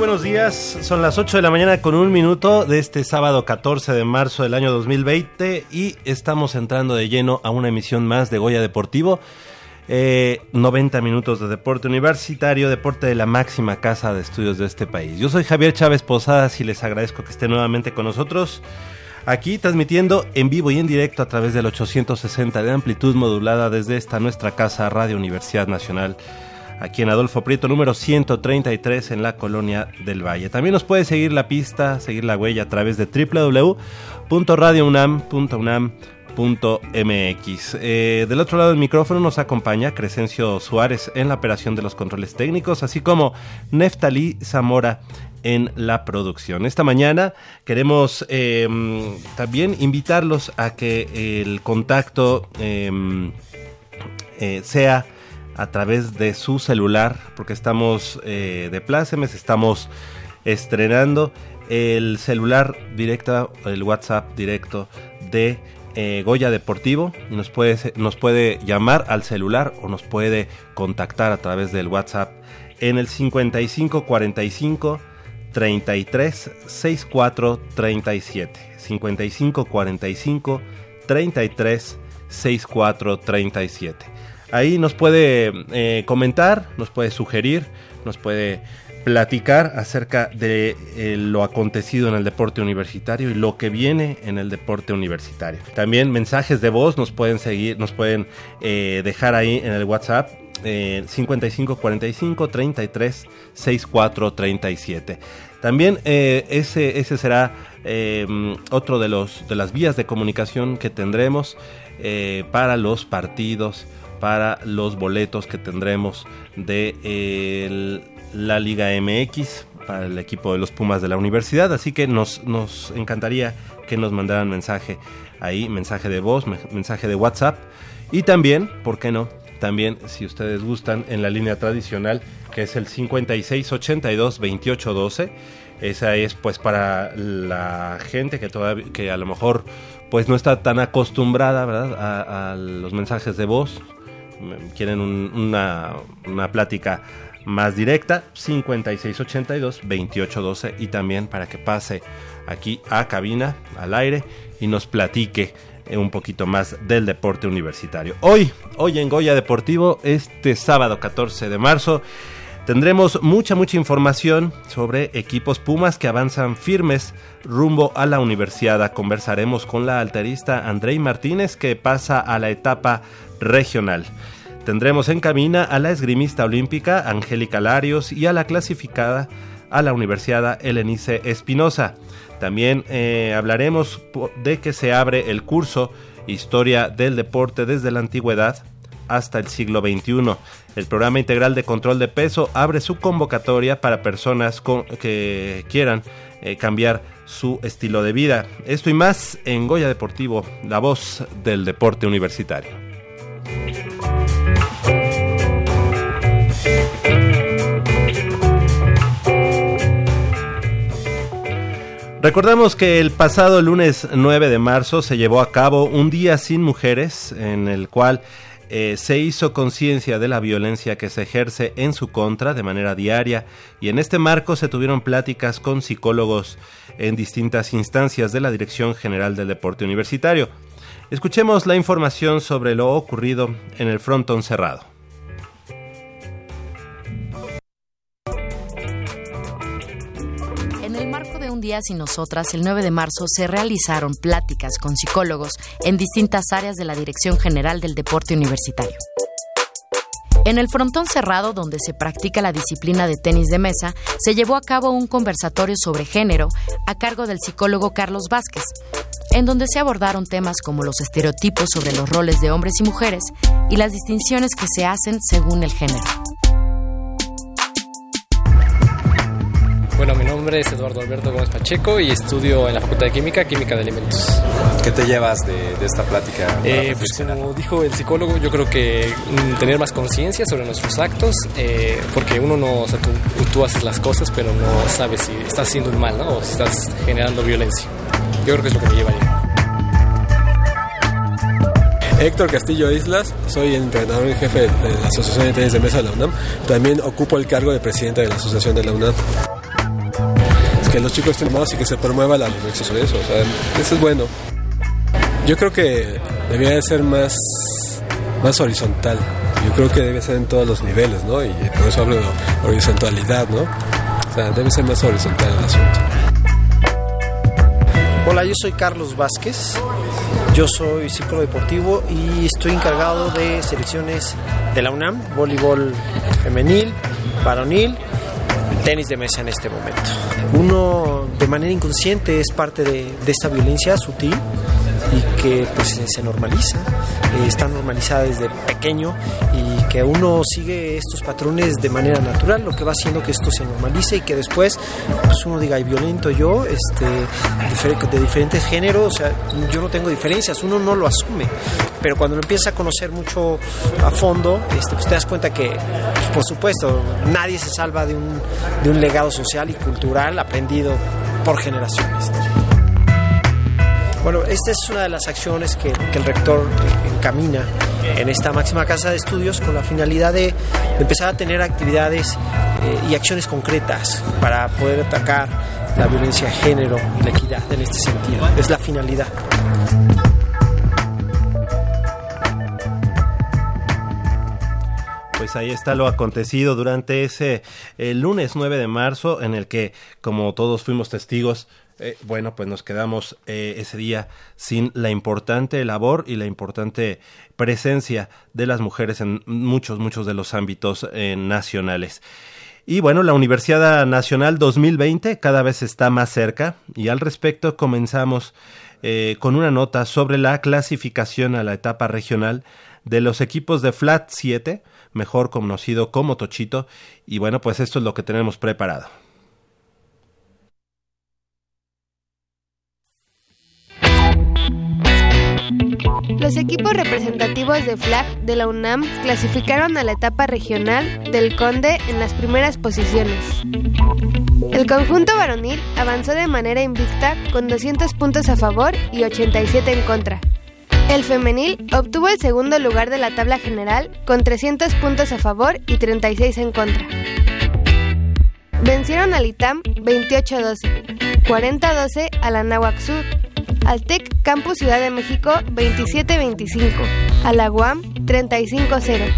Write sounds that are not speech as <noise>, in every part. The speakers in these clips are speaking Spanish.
Buenos días. Son las 8 de la mañana con un minuto de este sábado 14 de marzo del año 2020 y estamos entrando de lleno a una emisión más de Goya Deportivo. Eh, 90 minutos de deporte universitario, deporte de la máxima casa de estudios de este país. Yo soy Javier Chávez Posadas y les agradezco que estén nuevamente con nosotros. Aquí transmitiendo en vivo y en directo a través del 860 de amplitud modulada desde esta nuestra casa Radio Universidad Nacional, aquí en Adolfo Prieto número 133 en la colonia del Valle. También nos puede seguir la pista, seguir la huella a través de www.radiounam.unam.mx. Eh, del otro lado del micrófono nos acompaña Crescencio Suárez en la operación de los controles técnicos, así como Neftalí Zamora en la producción. Esta mañana queremos eh, también invitarlos a que el contacto eh, eh, sea a través de su celular, porque estamos eh, de plácemes, estamos estrenando el celular directo, el WhatsApp directo de eh, Goya Deportivo y nos puede, nos puede llamar al celular o nos puede contactar a través del WhatsApp en el 55 45 33 64 37 55 45 33 64 37 ahí nos puede eh, comentar nos puede sugerir nos puede platicar acerca de eh, lo acontecido en el deporte universitario y lo que viene en el deporte universitario. También mensajes de voz nos pueden seguir nos pueden eh, dejar ahí en el WhatsApp eh, 55 45 33 64 37 también ese, ese será otro de, los, de las vías de comunicación que tendremos para los partidos, para los boletos que tendremos de el- la Liga MX, para el equipo de los Pumas de la universidad. Así que nos, nos encantaría que nos mandaran mensaje ahí, mensaje de voz, me- mensaje de WhatsApp. Y también, ¿por qué no? También, si ustedes gustan, en la línea tradicional, que es el 5682-2812. Esa es pues para la gente que todavía, que a lo mejor pues no está tan acostumbrada, ¿verdad? A los mensajes de voz. Quieren un- una, una plática más directa, 5682-2812. Y también para que pase aquí a cabina, al aire, y nos platique un poquito más del deporte universitario. Hoy, hoy en Goya Deportivo, este sábado 14 de marzo, tendremos mucha, mucha información sobre equipos Pumas que avanzan firmes rumbo a la universidad. Conversaremos con la alterista Andrei Martínez que pasa a la etapa regional. Tendremos en cabina a la esgrimista olímpica Angélica Larios y a la clasificada a la Universidad Helenice Espinosa. También eh, hablaremos de que se abre el curso Historia del Deporte desde la Antigüedad hasta el siglo XXI. El programa integral de control de peso abre su convocatoria para personas que quieran eh, cambiar su estilo de vida. Esto y más en Goya Deportivo, la voz del deporte universitario. Recordamos que el pasado lunes 9 de marzo se llevó a cabo un día sin mujeres en el cual eh, se hizo conciencia de la violencia que se ejerce en su contra de manera diaria y en este marco se tuvieron pláticas con psicólogos en distintas instancias de la Dirección General del Deporte Universitario. Escuchemos la información sobre lo ocurrido en el frontón cerrado. En el marco de Un Día Sin Nosotras, el 9 de marzo, se realizaron pláticas con psicólogos en distintas áreas de la Dirección General del Deporte Universitario. En el frontón cerrado, donde se practica la disciplina de tenis de mesa, se llevó a cabo un conversatorio sobre género a cargo del psicólogo Carlos Vázquez. En donde se abordaron temas como los estereotipos sobre los roles de hombres y mujeres y las distinciones que se hacen según el género. Bueno, mi nombre es Eduardo Alberto Gómez Pacheco y estudio en la Facultad de Química, Química de Alimentos. ¿Qué te llevas de, esta plática? Eh, pues como dijo el psicólogo, yo creo que mm, tener más conciencia sobre nuestros actos, eh, porque uno no, o sea, tú, haces las cosas, pero no sabes si estás haciendo un mal, ¿no? O si estás generando violencia. Yo creo que es lo que me lleva ahí. Héctor Castillo Islas, soy el entrenador y jefe de la Asociación de Tenis de Mesa de la UNAM. También ocupo el cargo de presidente de la Asociación de la UNAM que los chicos estén y que se promueva la reflexión sobre eso. O sea, eso es bueno. Yo creo que debería ser más, más horizontal. Yo creo que debe ser en todos los niveles, ¿no? Y por eso hablo de horizontalidad, ¿no? O sea, debe ser más horizontal el asunto. Hola, yo soy Carlos Vázquez. Yo soy ciclo deportivo y estoy encargado de selecciones de la UNAM, voleibol femenil, varonil tenis de mesa en este momento. Uno de manera inconsciente es parte de, esta violencia sutil y que pues se normaliza, eh, está normalizada desde pequeño que uno sigue estos patrones de manera natural, lo que va haciendo que esto se normalice y que después pues uno diga, hay violento yo, este, de diferentes géneros, o sea, yo no tengo diferencias, uno no lo asume, pero cuando lo empieza a conocer mucho a fondo, este, pues te das cuenta que, pues, por supuesto, nadie se salva de un, de un legado social y cultural aprendido por generaciones. Bueno, esta es una de las acciones que, el rector encamina en esta máxima casa de estudios con la finalidad de, empezar a tener actividades eh, y acciones concretas para poder atacar la violencia de género y la equidad en este sentido. Es la finalidad. Pues ahí está lo acontecido durante ese el lunes 9 de marzo en el que, como todos fuimos testigos, eh, bueno, pues nos quedamos eh, ese día sin la importante labor y la importante presencia de las mujeres en muchos, muchos de los ámbitos eh, nacionales. Y bueno, la Universidad Nacional 2020 cada vez está más cerca y al respecto comenzamos con una nota sobre la clasificación a la etapa regional de los equipos de Flat 7, mejor conocido como Tochito. Y bueno, pues esto es lo que tenemos preparado. Los equipos representativos de flag de la UNAM clasificaron a la etapa regional del Conde en las primeras posiciones. El conjunto varonil avanzó de manera invicta con 200 puntos a favor y 87 en contra. El femenil obtuvo el segundo lugar de la tabla general con 300 puntos a favor y 36 en contra. Vencieron al ITAM 28-12, 40-12 a la Nahuac al TEC Campus Ciudad de México 2725, a la UAM 350,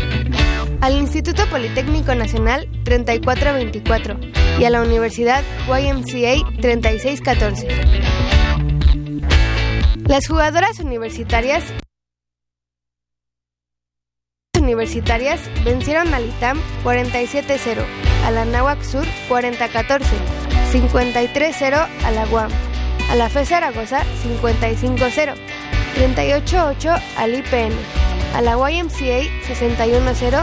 al Instituto Politécnico Nacional 3424 y a la Universidad YMCA 3614. Las jugadoras universitarias universitarias vencieron al ITAM 47-0, a la NAWAC Sur 40-14, 53-0 a la UAM a la FE Zaragoza 55-0, 38-8 al IPN, a la YMCA 61-0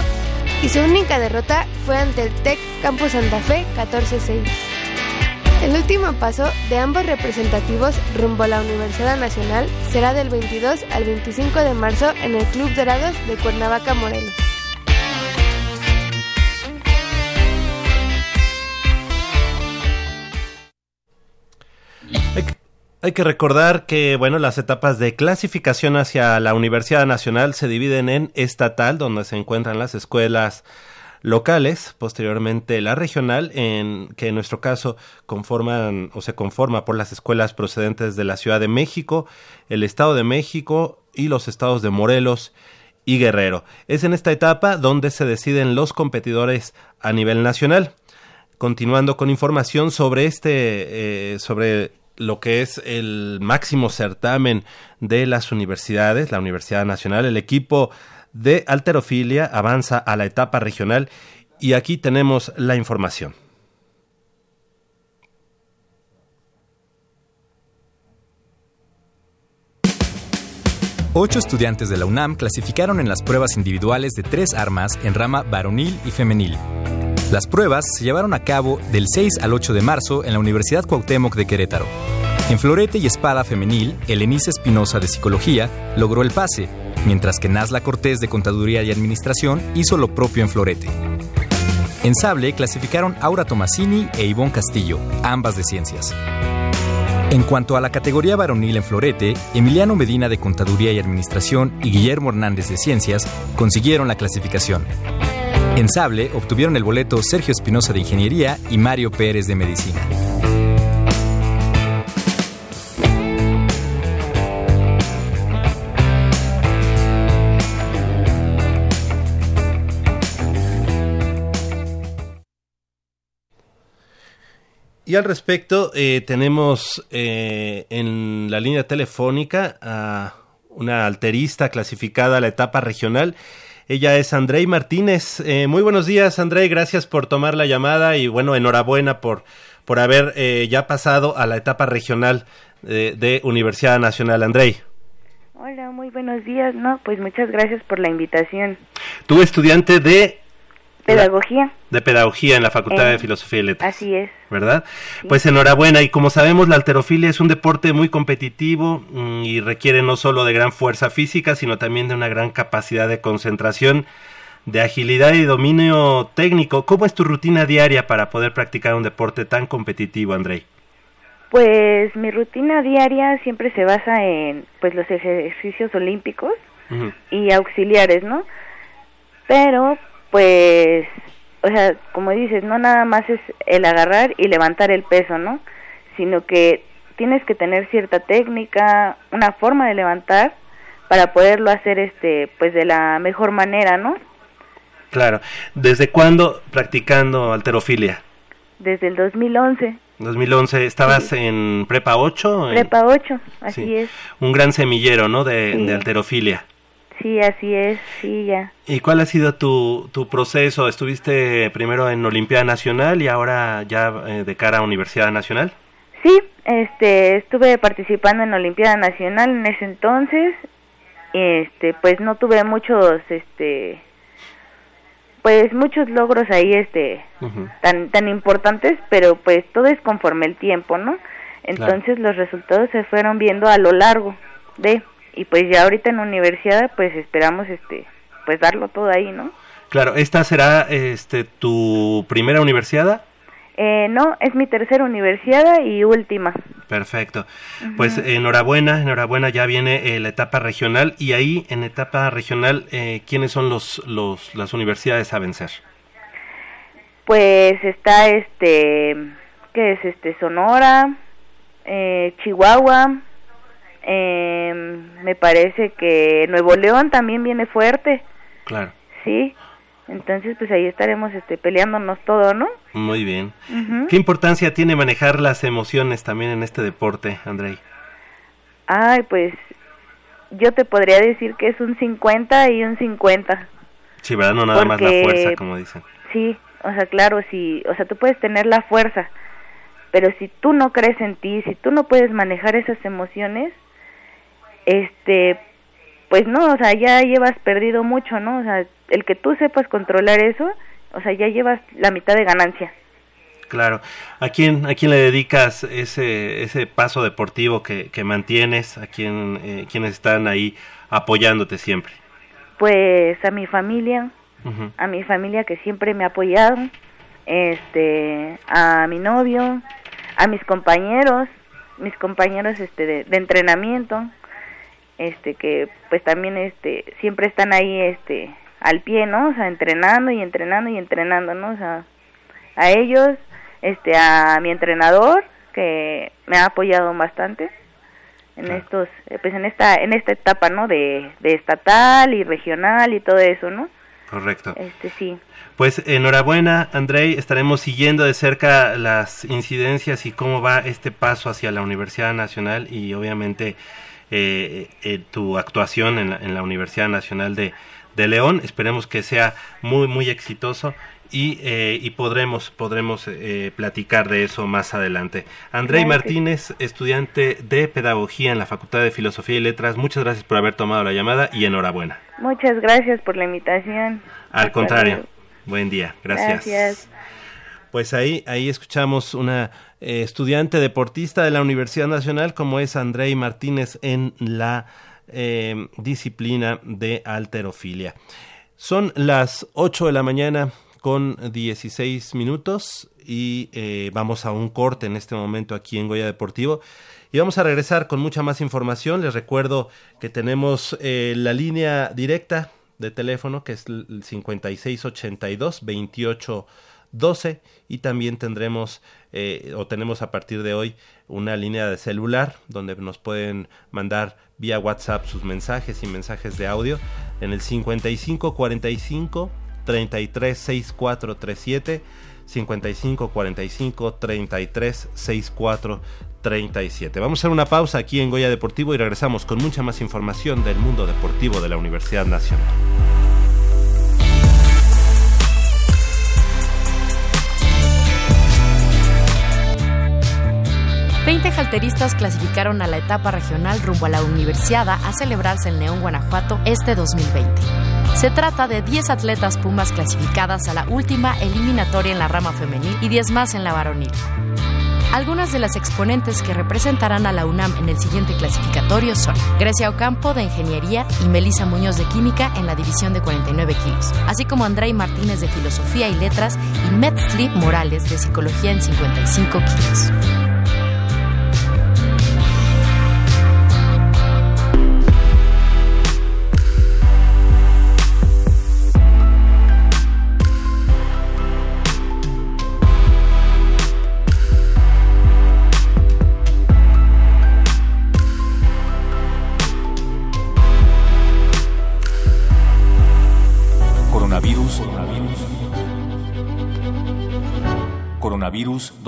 y su única derrota fue ante el TEC Campus Santa Fe 14-6. El último paso de ambos representativos rumbo a la Universidad Nacional será del 22 al 25 de marzo en el Club Dorados de Cuernavaca, Morelos. Hay que recordar que, bueno, las etapas de clasificación hacia la Universidad Nacional se dividen en estatal, donde se encuentran las escuelas locales, posteriormente la regional, en que en nuestro caso conforman o se conforma por las escuelas procedentes de la Ciudad de México, el Estado de México y los estados de Morelos y Guerrero. Es en esta etapa donde se deciden los competidores a nivel nacional. Continuando con información sobre este, eh, sobre lo que es el máximo certamen de las universidades, la Universidad Nacional, el equipo de alterofilia avanza a la etapa regional y aquí tenemos la información. Ocho estudiantes de la UNAM clasificaron en las pruebas individuales de tres armas en rama varonil y femenil. Las pruebas se llevaron a cabo del 6 al 8 de marzo en la Universidad Cuauhtémoc de Querétaro. En florete y espada femenil, Elenice Espinosa de Psicología logró el pase, mientras que Nazla Cortés de Contaduría y Administración hizo lo propio en florete. En sable clasificaron Aura Tomasini e Ivonne Castillo, ambas de ciencias. En cuanto a la categoría varonil en florete, Emiliano Medina de Contaduría y Administración y Guillermo Hernández de Ciencias consiguieron la clasificación. En sable obtuvieron el boleto Sergio Espinosa de Ingeniería y Mario Pérez de Medicina. Y al respecto, eh, tenemos eh, en la línea telefónica a una alterista clasificada a la etapa regional. Ella es Andrei Martínez. Eh, muy buenos días, Andrei. Gracias por tomar la llamada y bueno, enhorabuena por, por haber ya pasado a la etapa regional de Universidad Nacional. Andrei. Hola, muy buenos días. No, pues muchas gracias por la invitación. Tú estudiante de Pedagogía. De pedagogía en la Facultad de Filosofía y Letras. Así es. ¿Verdad? Pues enhorabuena. Y como sabemos, la alterofilia es un deporte muy competitivo mm, y requiere no solo de gran fuerza física, sino también de una gran capacidad de concentración, de agilidad y dominio técnico. ¿Cómo es tu rutina diaria para poder practicar un deporte tan competitivo, Andrei? Pues mi rutina diaria siempre se basa en pues los ejercicios olímpicos y auxiliares, ¿no? Pero pues, o sea, como dices, no nada más es el agarrar y levantar el peso, ¿no? Sino que tienes que tener cierta técnica, una forma de levantar para poderlo hacer este pues de la mejor manera, ¿no? Claro. ¿Desde cuándo practicando alterofilia? Desde el 2011. 2011, ¿estabas en Prepa 8? Prepa 8, así es. Un gran semillero, ¿no? De, de alterofilia. Sí, así es, sí, ya. ¿Y cuál ha sido tu, tu proceso? ¿Estuviste primero en Olimpiada Nacional y ahora ya eh, de cara a Universidad Nacional? Sí, este, estuve participando en Olimpiada Nacional en ese entonces. Este, pues no tuve muchos, este, pues muchos logros ahí, este, tan, tan importantes, pero pues todo es conforme el tiempo, ¿no? Entonces los resultados se fueron viendo a lo largo de y pues ya ahorita en la universidad pues esperamos este pues darlo todo ahí, ¿no? Claro, ¿esta será este tu primera universidad? Eh, no, es mi tercera universidad y última. Perfecto. Pues enhorabuena, enhorabuena, ya viene eh, la etapa regional y ahí en etapa regional, eh, ¿quiénes son los, los, las universidades a vencer? Pues está este, ¿qué es este? Sonora, eh, Chihuahua, eh, me parece que Nuevo León también viene fuerte. Claro. Sí. Entonces, pues ahí estaremos este, peleándonos todo, ¿no? Muy bien. ¿Qué importancia tiene manejar las emociones también en este deporte, Andrei? Ay, pues yo te podría decir que es un 50 y un 50. Sí, ¿verdad? No nada más la fuerza, como dicen. Sí, o sea, claro, sí, o sea, tú puedes tener la fuerza, pero si tú no crees en ti, si tú no puedes manejar esas emociones, este, pues no, o sea, ya llevas perdido mucho, ¿no? O sea, el que tú sepas controlar eso, o sea, ya llevas la mitad de ganancia. Claro. ¿A quién, a quién le dedicas ese, ese paso deportivo que, que mantienes? ¿A quién, eh, quiénes están ahí apoyándote siempre? Pues a mi familia, a mi familia que siempre me ha apoyado, este, a mi novio, a mis compañeros, mis compañeros este de, de entrenamiento, este que pues también este siempre están ahí este al pie no o sea entrenando y entrenando y entrenando no o sea a ellos este a mi entrenador que me ha apoyado bastante en estos eh, pues en esta en esta etapa no de, de estatal y regional y todo eso no correcto. Este sí. Pues enhorabuena Andrei. Estaremos siguiendo de cerca las incidencias y cómo va este paso hacia la Universidad Nacional y obviamente eh, eh, tu actuación en la, en la, Universidad Nacional de, de León. Esperemos que sea muy, muy exitoso y, eh, y podremos, podremos eh, platicar de eso más adelante. Andrei Martínez, estudiante de Pedagogía en la Facultad de Filosofía y Letras, muchas gracias por haber tomado la llamada y enhorabuena. Muchas gracias por la invitación. Al contrario, buen día, gracias. Pues ahí, ahí escuchamos una eh, estudiante deportista de la Universidad Nacional como es Andrei Martínez en la disciplina de alterofilia. Son las 8 de la mañana con 16 minutos y eh, vamos a un corte en este momento aquí en Goya Deportivo. Y vamos a regresar con mucha más información. Les recuerdo que tenemos eh, la línea directa de teléfono que es el 5682 2812 y también tendremos eh, o tenemos a partir de hoy una línea de celular donde nos pueden mandar vía WhatsApp sus mensajes y mensajes de audio en el 5545 33 64 37 55 45 33 64 37. Vamos a hacer una pausa aquí en Goya Deportivo y regresamos con mucha más información del mundo deportivo de la Universidad Nacional. 20 halteristas clasificaron a la etapa regional rumbo a la Universiada a celebrarse en León, Guanajuato, este 2020. Se trata de 10 atletas Pumas clasificadas a la última eliminatoria en la rama femenil y 10 más en la varonil. Algunas de las exponentes que representarán a la UNAM en el siguiente clasificatorio son Grecia Ocampo de Ingeniería y Melisa Muñoz de Química en la división de 49 kilos, así como Andrei Martínez de Filosofía y Letras y Metzli Morales de Psicología en 55 kilos.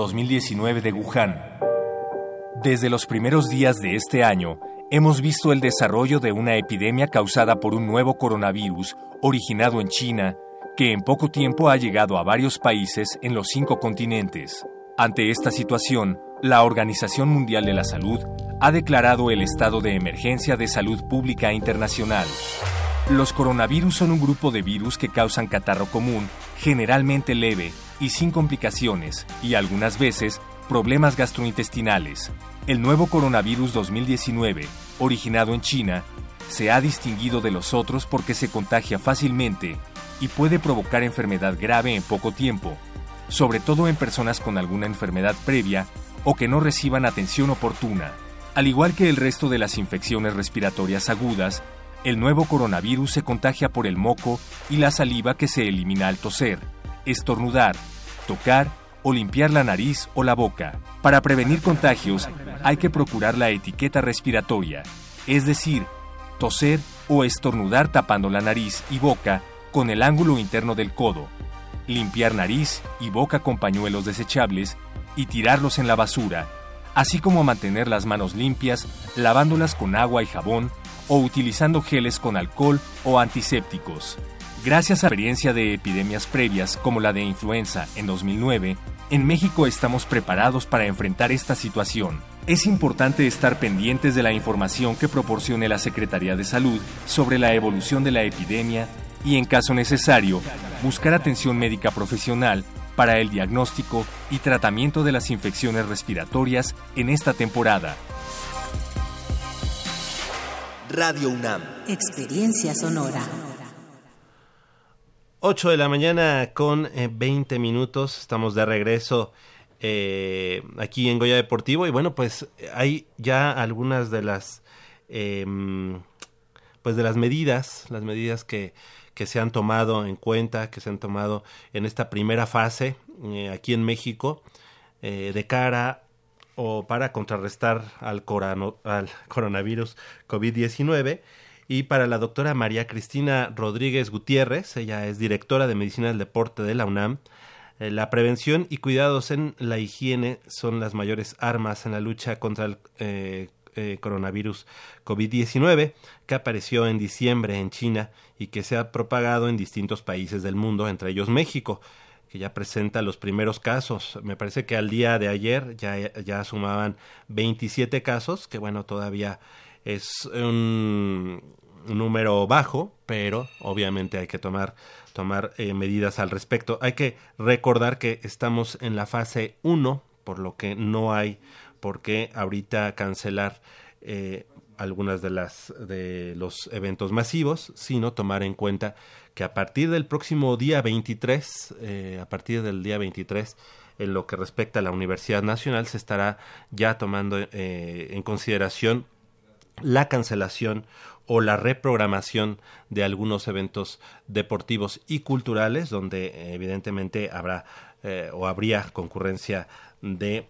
2019 de Wuhan. Desde los primeros días de este año, hemos visto el desarrollo de una epidemia causada por un nuevo coronavirus originado en China, que en poco tiempo ha llegado a varios países en los cinco continentes. Ante esta situación, la Organización Mundial de la Salud ha declarado el estado de emergencia de salud pública internacional. Los coronavirus son un grupo de virus que causan catarro común, generalmente leve, y sin complicaciones, y algunas veces problemas gastrointestinales. El nuevo coronavirus 2019, originado en China, se ha distinguido de los otros porque se contagia fácilmente y puede provocar enfermedad grave en poco tiempo, sobre todo en personas con alguna enfermedad previa o que no reciban atención oportuna. Al igual que el resto de las infecciones respiratorias agudas, el nuevo coronavirus se contagia por el moco y la saliva que se elimina al toser estornudar, tocar o limpiar la nariz o la boca. Para prevenir contagios hay que procurar la etiqueta respiratoria, es decir, toser o estornudar tapando la nariz y boca con el ángulo interno del codo, limpiar nariz y boca con pañuelos desechables y tirarlos en la basura, así como mantener las manos limpias lavándolas con agua y jabón o utilizando geles con alcohol o antisépticos. Gracias a la experiencia de epidemias previas como la de influenza en 2009, en México estamos preparados para enfrentar esta situación. Es importante estar pendientes de la información que proporcione la Secretaría de Salud sobre la evolución de la epidemia y, en caso necesario, buscar atención médica profesional para el diagnóstico y tratamiento de las infecciones respiratorias en esta temporada. Radio UNAM. Experiencia sonora. 8 de la mañana con 20 eh, minutos. Estamos de regreso eh, aquí en Goya Deportivo. Y bueno, pues hay ya algunas de las em, pues de las medidas, las medidas que, que se han tomado en cuenta, que se han tomado en esta primera fase eh, aquí en México, de cara o para contrarrestar al, coronavirus COVID-19. Y para la doctora María Cristina Rodríguez Gutiérrez, ella es directora de Medicina del Deporte de la UNAM, eh, la prevención y cuidados en la higiene son las mayores armas en la lucha contra el eh, eh, coronavirus COVID-19 que apareció en diciembre en China y que se ha propagado en distintos países del mundo, entre ellos México. Que ya presenta los primeros casos. Me parece que al día de ayer ya, ya sumaban 27 casos, que bueno, todavía es un, número bajo, pero obviamente hay que tomar, tomar eh, medidas al respecto. Hay que recordar que estamos en la fase 1, por lo que no hay por qué ahorita cancelar eh, algunas de las de los eventos masivos, sino tomar en cuenta que a partir del próximo día 23, eh, a partir del día 23, en lo que respecta a la Universidad Nacional, se estará ya tomando eh, en consideración la cancelación o la reprogramación de algunos eventos deportivos y culturales, donde evidentemente habrá o habría concurrencia de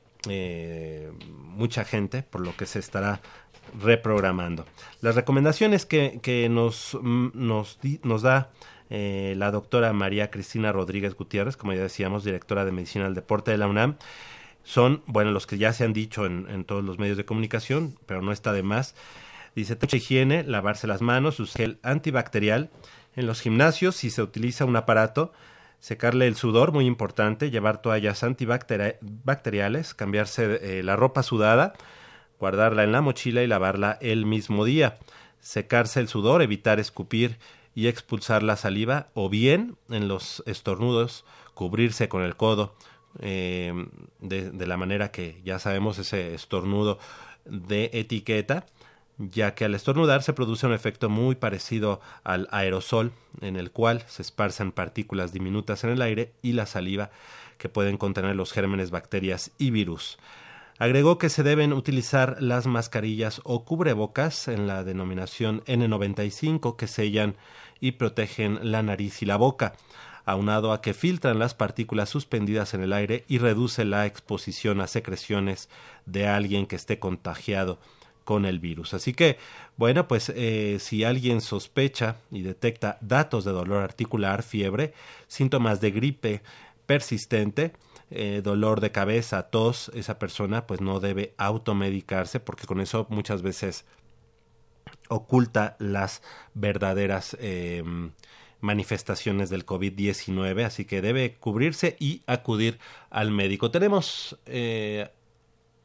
mucha gente, por lo que se estará reprogramando. Las recomendaciones que, que nos, mm, nos, nos da eh, la doctora María Cristina Rodríguez Gutiérrez, como ya decíamos, directora de Medicina del Deporte de la UNAM, son, bueno, los que ya se han dicho en, todos los medios de comunicación, pero no está de más. Dice, higiene, lavarse las manos, usar gel antibacterial. En los gimnasios, si se utiliza un aparato, secarle el sudor, muy importante, llevar toallas antibacteriales, cambiarse eh, la ropa sudada, guardarla en la mochila y lavarla el mismo día, secarse el sudor, evitar escupir y expulsar la saliva, o bien en los estornudos, cubrirse con el codo, eh, de, la manera que ya sabemos ese estornudo de etiqueta, ya que al estornudar se produce un efecto muy parecido al aerosol, en el cual se esparcen partículas diminutas en el aire y la saliva que pueden contener los gérmenes, bacterias y virus. Agregó que se deben utilizar las mascarillas o cubrebocas en la denominación N95 que sellan y protegen la nariz y la boca, aunado a que filtran las partículas suspendidas en el aire y reduce la exposición a secreciones de alguien que esté contagiado con el virus. Así que, bueno, pues eh, si alguien sospecha y detecta datos de dolor articular, fiebre, síntomas de gripe persistente, eh, dolor de cabeza, tos, esa persona pues no debe automedicarse porque con eso muchas veces oculta las verdaderas em, manifestaciones del COVID-19, así que debe cubrirse y acudir al médico. Tenemos, eh,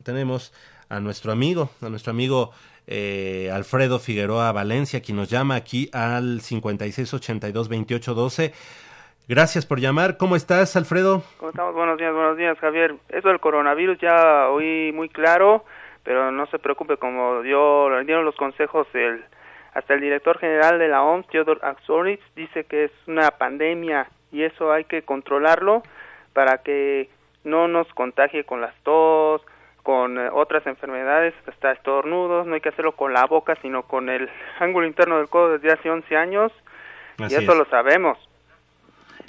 tenemos a nuestro amigo, a nuestro amigo eh, Alfredo Figueroa Valencia, quien nos llama aquí al 56822812 Gracias por llamar. ¿Cómo estás, Alfredo? ¿Cómo estamos? Buenos días, buenos días, Javier. Eso del coronavirus ya oí muy claro, pero no se preocupe, como dio, dieron los consejos el, hasta el director general de la OMS, Theodor Axoritz, dice que es una pandemia y eso hay que controlarlo para que no nos contagie con las tos, con eh, otras enfermedades, hasta estornudos, no hay que hacerlo con la boca, sino con el <laughs> ángulo interno del codo desde hace 11 años, y eso lo sabemos.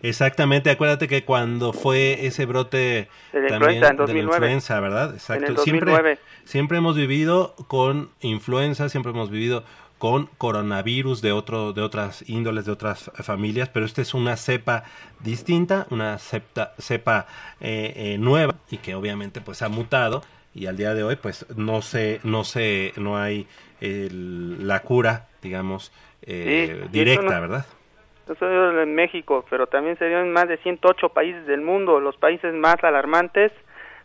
Exactamente, acuérdate que cuando fue ese brote de también influenza, en de la influenza, ¿verdad? Exacto. Siempre, siempre hemos vivido con influenza, siempre hemos vivido con coronavirus de otro de otras índoles de otras familias pero esta es una cepa distinta una cepa, cepa eh, eh, nueva y que obviamente pues ha mutado y al día de hoy pues no se no se no hay la cura digamos eh, directa verdad eso en México, pero también se dio en más de 108 países del mundo. Los países más alarmantes,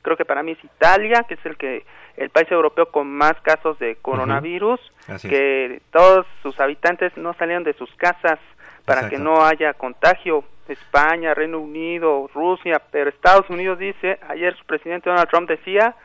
creo que para mí es Italia, que es el que el país europeo con más casos de coronavirus, que todos sus habitantes no salieron de sus casas para que no haya contagio. España, Reino Unido, Rusia, pero Estados Unidos dice, ayer su presidente Donald Trump decía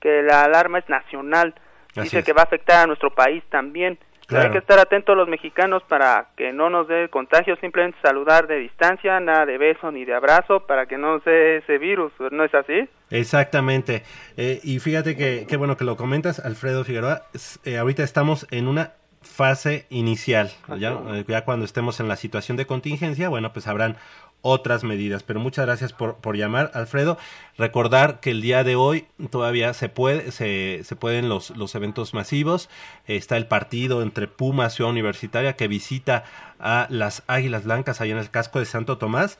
que la alarma es nacional, dice que va a afectar a nuestro país también. Hay que estar atentos los mexicanos para que no nos dé contagio, simplemente saludar de distancia, nada de beso ni de abrazo para que no nos dé ese virus, ¿no es así? Exactamente. Eh, y fíjate que qué bueno que lo comentas, Alfredo Figueroa. Eh, ahorita estamos en una fase inicial. ¿ya? Eh, ya cuando estemos en la situación de contingencia, bueno, pues habrán otras medidas. Pero muchas gracias por, por llamar, Alfredo. Recordar que el día de hoy todavía se puede, se, se pueden los, los eventos masivos. Está el partido entre Puma Ciudad Universitaria que visita a las Águilas Blancas allá en el casco de Santo Tomás.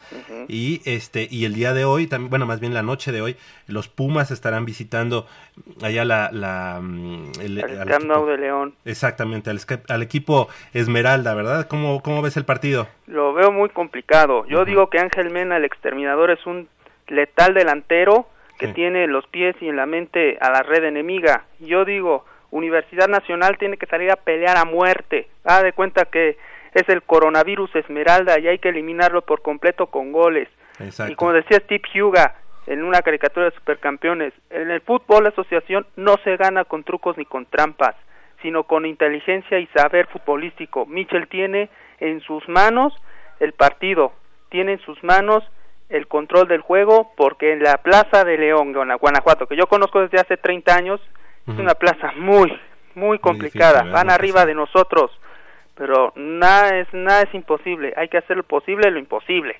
Y este y el día de hoy también bueno más bien la noche de hoy los Pumas estarán visitando allá la, la mm, el, al de León. Exactamente al, al, equipo Esmeralda verdad cómo cómo ves el partido lo veo muy complicado. Yo digo que Ángel Mena el exterminador es un letal delantero que tiene los pies y en la mente a la red enemiga yo digo Universidad Nacional tiene que salir a pelear a muerte. Da de cuenta que es el coronavirus esmeralda y hay que eliminarlo por completo con goles. Y como decía Steve Huga en una caricatura de supercampeones, en el fútbol la asociación no se gana con trucos ni con trampas, sino con inteligencia y saber futbolístico. Michel tiene en sus manos el partido, tiene en sus manos el control del juego, porque en la Plaza de León, Guanajuato, que yo conozco desde hace 30 años, es una plaza muy, muy complicada, van arriba de nosotros pero nada es nada es imposible, hay que hacer lo posible lo imposible.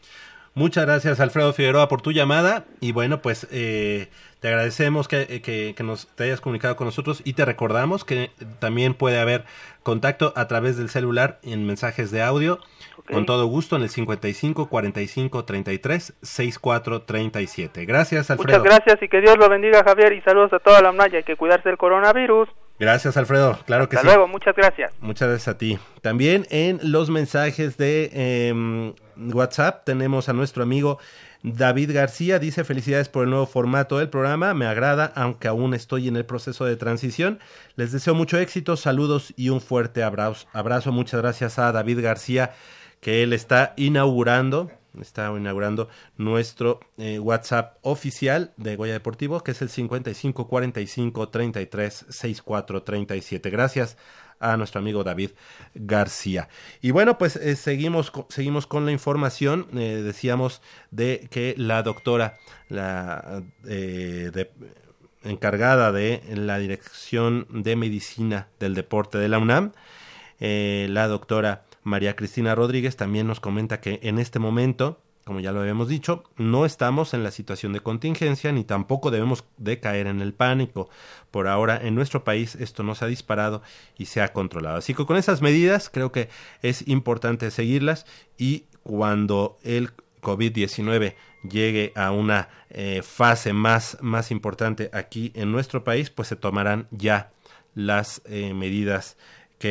Muchas gracias Alfredo Figueroa por tu llamada. Y bueno pues eh, te agradecemos que, que, nos te hayas comunicado con nosotros. Y te recordamos que también puede haber contacto a través del celular en mensajes de audio con todo gusto en el 55 45 33 64 37. Gracias Alfredo. Muchas gracias y que Dios lo bendiga Javier y saludos a toda la Maya, hay que cuidarse del coronavirus. Gracias, Alfredo. Claro que sí. Hasta luego, muchas gracias. Muchas gracias a ti. También en los mensajes de em, WhatsApp tenemos a nuestro amigo David García. Dice: Felicidades por el nuevo formato del programa. Me agrada, aunque aún estoy en el proceso de transición. Les deseo mucho éxito, saludos y un fuerte abrazo. abrazo. Muchas gracias a David García, que él está inaugurando está inaugurando nuestro eh, WhatsApp oficial de Goya Deportivo, que es el 55 45 33 64 37. Gracias a nuestro amigo David García. Y bueno, pues eh, seguimos, seguimos con la información. Eh, decíamos de que la doctora, la encargada de la Dirección de Medicina del Deporte de la UNAM, la doctora María Cristina Rodríguez también nos comenta que en este momento, como ya lo habíamos dicho, no estamos en la situación de contingencia ni tampoco debemos de caer en el pánico. Por ahora en nuestro país esto no se ha disparado y se ha controlado. Así que con esas medidas creo que es importante seguirlas y cuando el COVID-19 llegue a una eh, fase más, más importante aquí en nuestro país, pues se tomarán ya las eh, medidas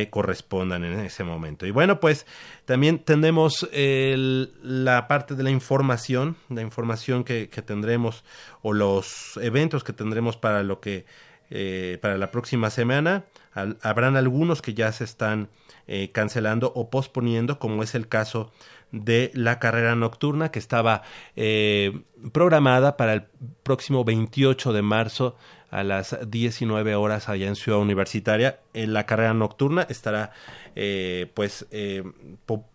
correspondan en ese momento. Y bueno, pues también tenemos la parte de la información, la información que, tendremos o los eventos que tendremos para lo que eh, para la próxima semana. habrán algunos que ya se están eh, cancelando o posponiendo, como es el caso de la carrera nocturna que estaba eh, programada para el próximo 28 de marzo a las 19 horas allá en Ciudad Universitaria. En la carrera nocturna estará eh, pues eh,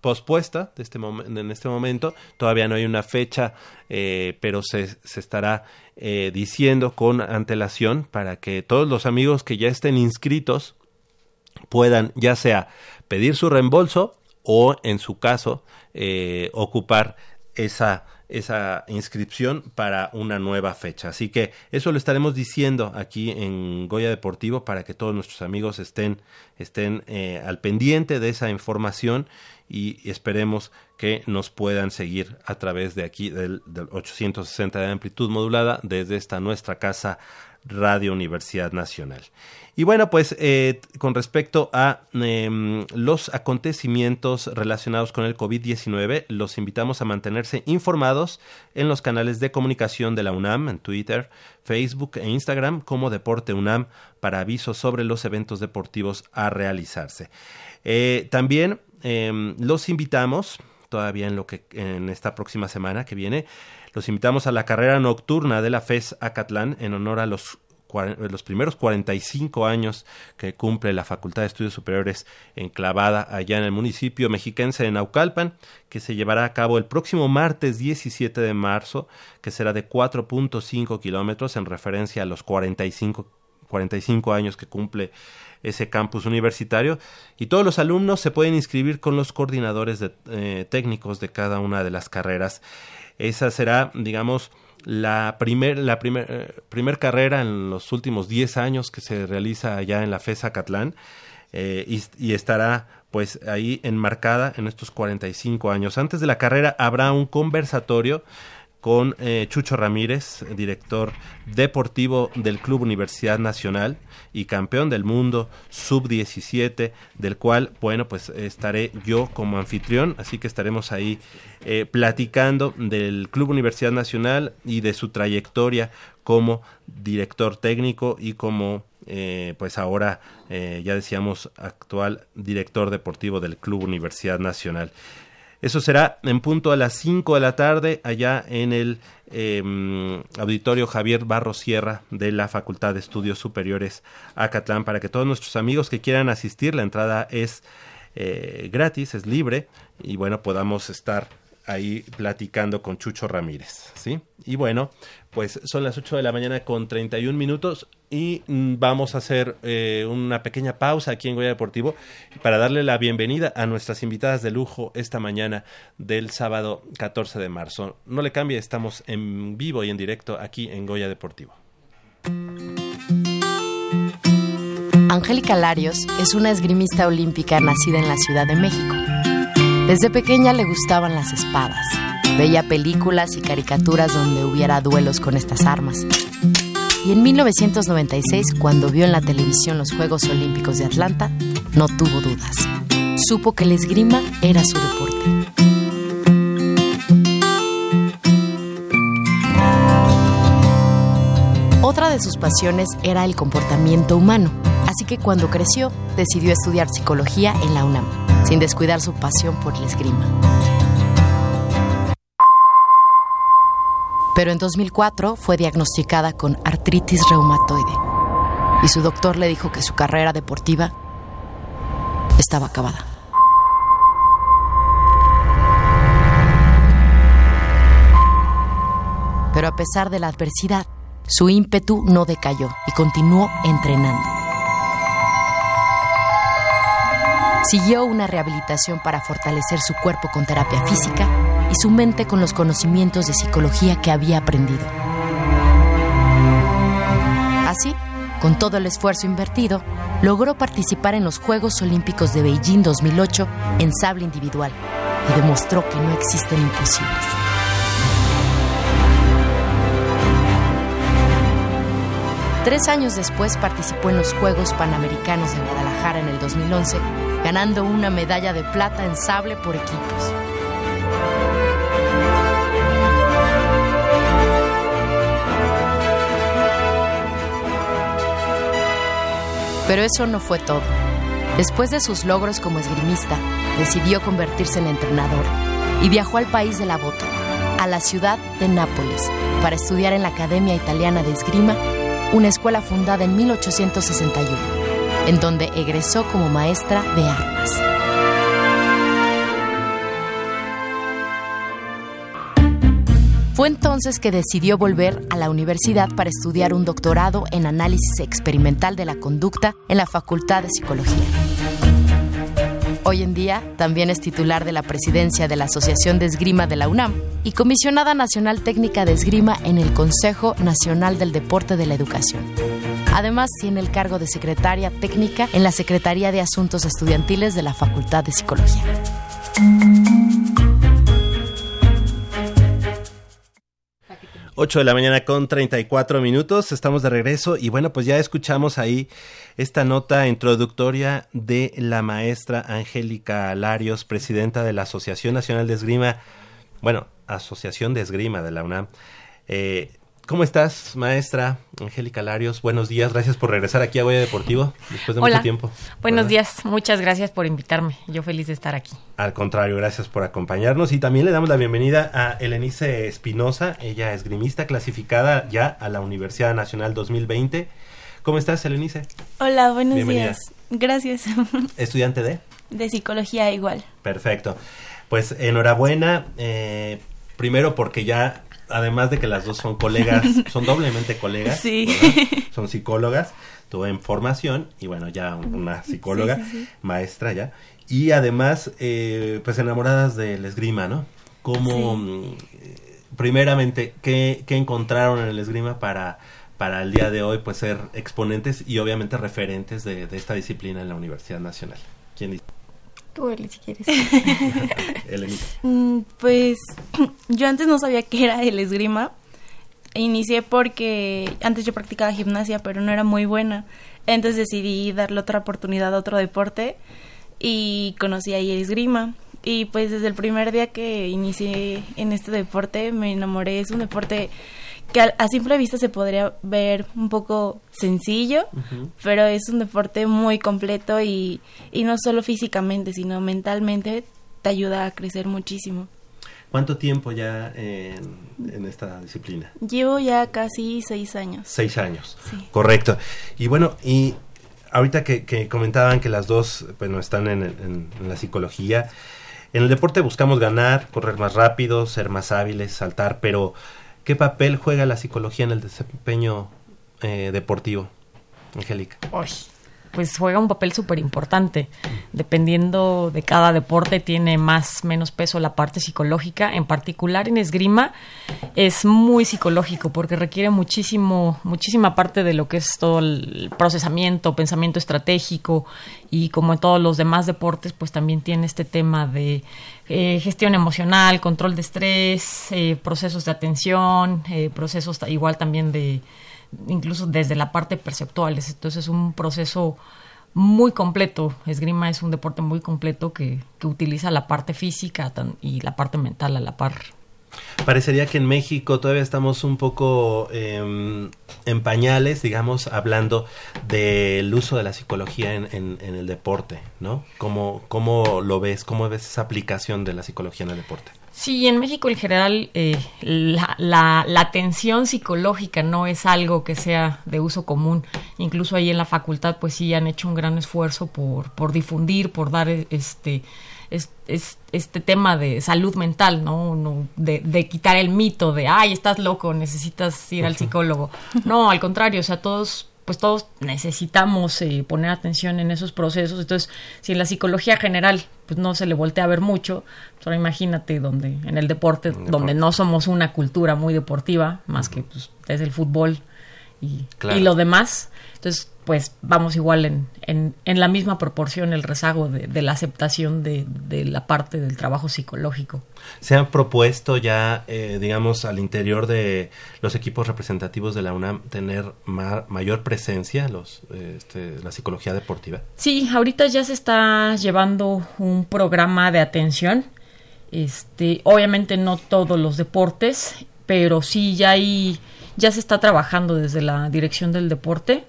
pospuesta este en este momento. Todavía no hay una fecha, eh, pero se, se estará diciendo con antelación para que todos los amigos que ya estén inscritos puedan ya sea pedir su reembolso o en su caso ocupar esa esa inscripción para una nueva fecha. Así que eso lo estaremos diciendo aquí en Goya Deportivo para que todos nuestros amigos estén, estén eh, al pendiente de esa información y esperemos que nos puedan seguir a través de aquí del, del 860 de amplitud modulada desde esta nuestra casa Radio Universidad Nacional. Y bueno, pues eh, con respecto a em, los acontecimientos relacionados con el COVID-19, los invitamos a mantenerse informados en los canales de comunicación de la UNAM, en Twitter, Facebook e Instagram, como Deporte UNAM, para avisos sobre los eventos deportivos a realizarse. Eh, también em, los invitamos, todavía en, lo que, en esta próxima semana que viene, los invitamos a la carrera nocturna de la FES Acatlán en honor a los los primeros 45 años que cumple la Facultad de Estudios Superiores enclavada allá en el municipio mexiquense de Naucalpan, que se llevará a cabo el próximo martes 17 de marzo, que será de 4.5 kilómetros en referencia a los 45, 45 años que cumple ese campus universitario y todos los alumnos se pueden inscribir con los coordinadores de, eh, técnicos de cada una de las carreras. Esa será, digamos, la primer, la primer, eh, primer carrera en los últimos 10 años que se realiza allá en la FESA Catlán eh, y, y, estará pues ahí enmarcada en estos 45 años. Antes de la carrera habrá un conversatorio con eh, Chucho Ramírez, director deportivo del Club Universidad Nacional y campeón del mundo sub-17, del cual, bueno, pues estaré yo como anfitrión, así que estaremos ahí eh, platicando del Club Universidad Nacional y de su trayectoria como director técnico y como, eh, pues ahora, eh, ya decíamos, actual director deportivo del Club Universidad Nacional. Eso será en punto a las 5 de la tarde allá en el eh, auditorio Javier Barro Sierra de la Facultad de Estudios Superiores Acatlán. Para que todos nuestros amigos que quieran asistir, la entrada es eh, gratis, es libre y bueno, podamos estar ahí platicando con Chucho Ramírez, ¿sí? Y bueno, pues son las 8 de la mañana con 31 minutos y mm, vamos a hacer eh, una pequeña pausa aquí en Goya Deportivo para darle la bienvenida a nuestras invitadas de lujo esta mañana del sábado 14 de marzo. No le cambie, estamos en vivo y en directo aquí en Goya Deportivo. Angélica Larios es una esgrimista olímpica nacida en la Ciudad de México. Desde pequeña le gustaban las espadas. Veía películas y caricaturas donde hubiera duelos con estas armas. Y en 1996, cuando vio en la televisión los Juegos Olímpicos de Atlanta, no tuvo dudas. Supo que el esgrima era su deporte. Otra de sus pasiones era el comportamiento humano, así que cuando creció decidió estudiar psicología en la UNAM sin descuidar su pasión por el esgrima. Pero en 2004 fue diagnosticada con artritis reumatoide y su doctor le dijo que su carrera deportiva estaba acabada. Pero a pesar de la adversidad, su ímpetu no decayó y continuó entrenando. Siguió una rehabilitación para fortalecer su cuerpo con terapia física y su mente con los conocimientos de psicología que había aprendido. Así, con todo el esfuerzo invertido, logró participar en los Juegos Olímpicos de Beijing 2008 en sable individual y demostró que no existen imposibles. Tres años después participó en los Juegos Panamericanos de Guadalajara en el 2011, ganando una medalla de plata en sable por equipos. Pero eso no fue todo. Después de sus logros como esgrimista, decidió convertirse en entrenador y viajó al país de la bota, a la ciudad de Nápoles, para estudiar en la Academia Italiana de Esgrima una escuela fundada en 1861, en donde egresó como maestra de armas. Fue entonces que decidió volver a la universidad para estudiar un doctorado en análisis experimental de la conducta en la Facultad de Psicología. Hoy en día también es titular de la presidencia de la Asociación de Esgrima de la UNAM y comisionada nacional técnica de esgrima en el Consejo Nacional del Deporte de la Educación. Además, tiene el cargo de secretaria técnica en la Secretaría de Asuntos Estudiantiles de la Facultad de Psicología. 8 de la mañana con 34 minutos, estamos de regreso y bueno, pues ya escuchamos ahí esta nota introductoria de la maestra Angélica Larios, presidenta de la Asociación Nacional de Esgrima, bueno, Asociación de Esgrima de la UNAM. Eh, ¿Cómo estás, maestra Angélica Larios? Buenos días, gracias por regresar aquí a Goya Deportivo después de Hola. mucho tiempo. Buenos días, muchas gracias por invitarme. Yo feliz de estar aquí. Al contrario, gracias por acompañarnos y también le damos la bienvenida a Elenice Espinosa, ella es grimista clasificada ya a la Universidad Nacional 2020. ¿Cómo estás, Elenice? Hola, buenos Bienvenida. días. Gracias. <laughs> Estudiante de... De psicología igual. Perfecto. Pues enhorabuena, eh, primero porque ya, además de que las dos son colegas, <laughs> son doblemente colegas, Sí. son psicólogas, tú en formación y bueno, ya una psicóloga, Sí, sí, sí. maestra ya, y además, eh, pues enamoradas del esgrima, ¿no? ¿Cómo, Sí. mm, primeramente, ¿qué, qué encontraron en el esgrima para, para el día de hoy pues ser exponentes y obviamente referentes de, de esta disciplina en la Universidad Nacional? ¿Quién dice? Tú, Eli, si quieres. <laughs> Mm, Pues <clears throat> yo antes no sabía qué era el esgrima. Inicié porque antes yo practicaba gimnasia, pero no era muy buena. Entonces decidí darle otra oportunidad a otro deporte y conocí ahí el esgrima. Y pues desde el primer día que inicié en este deporte me enamoré. Es un deporte que a, a simple vista se podría ver un poco sencillo, pero es un deporte muy completo y, y no solo físicamente, sino mentalmente te ayuda a crecer muchísimo. ¿Cuánto tiempo ya en, en esta disciplina? Llevo ya casi seis años. Seis años. Sí. Correcto. Y bueno, y ahorita que, que comentaban que las dos bueno, están en, en- en la psicología, en el deporte buscamos ganar, correr más rápido, ser más hábiles, saltar, pero ¿qué papel juega la psicología en el desempeño eh, deportivo, Angélica? Pues juega un papel súper importante. Dependiendo de cada deporte, tiene más menos peso la parte psicológica. En particular en esgrima es muy psicológico porque requiere muchísimo, muchísima parte de lo que es todo el procesamiento, pensamiento estratégico y como en todos los demás deportes, pues también tiene este tema de eh, gestión emocional, control de estrés, eh, procesos de atención, eh, procesos igual también de incluso desde la parte perceptuales. Entonces es un proceso muy completo. Esgrima es un deporte muy completo que, que utiliza la parte física y la parte mental a la par. Parecería que en México todavía estamos un poco eh, en pañales, digamos, hablando del uso de la psicología en, el deporte, ¿no? ¿Cómo, ¿Cómo lo ves? ¿Cómo ves esa aplicación de la psicología en el deporte? Sí, en México en general eh, la, la, atención psicológica no es algo que sea de uso común. Incluso ahí en la facultad pues sí han hecho un gran esfuerzo por, difundir, por dar este, es- es- este tema de salud mental, ¿no? No, de, de quitar el mito de, ay, estás loco, necesitas ir al psicólogo. No, al contrario, o sea, todos pues todos necesitamos eh, poner atención en esos procesos. Entonces, si en la psicología general pues no se le voltea a ver mucho, pues ahora imagínate donde en el deporte, donde no somos una cultura muy deportiva, más que pues es el fútbol y, Claro. y lo demás. Entonces, pues vamos igual en, en, en la misma proporción el rezago de, de la aceptación de, de la parte del trabajo psicológico. ¿Se han propuesto ya, eh, digamos, al interior de los equipos representativos de la UNAM tener ma- mayor presencia los, eh, este, la psicología deportiva? Sí, ahorita ya se está llevando un programa de atención. Este, obviamente no todos los deportes, pero sí ya hay, ya se está trabajando desde la dirección del deporte,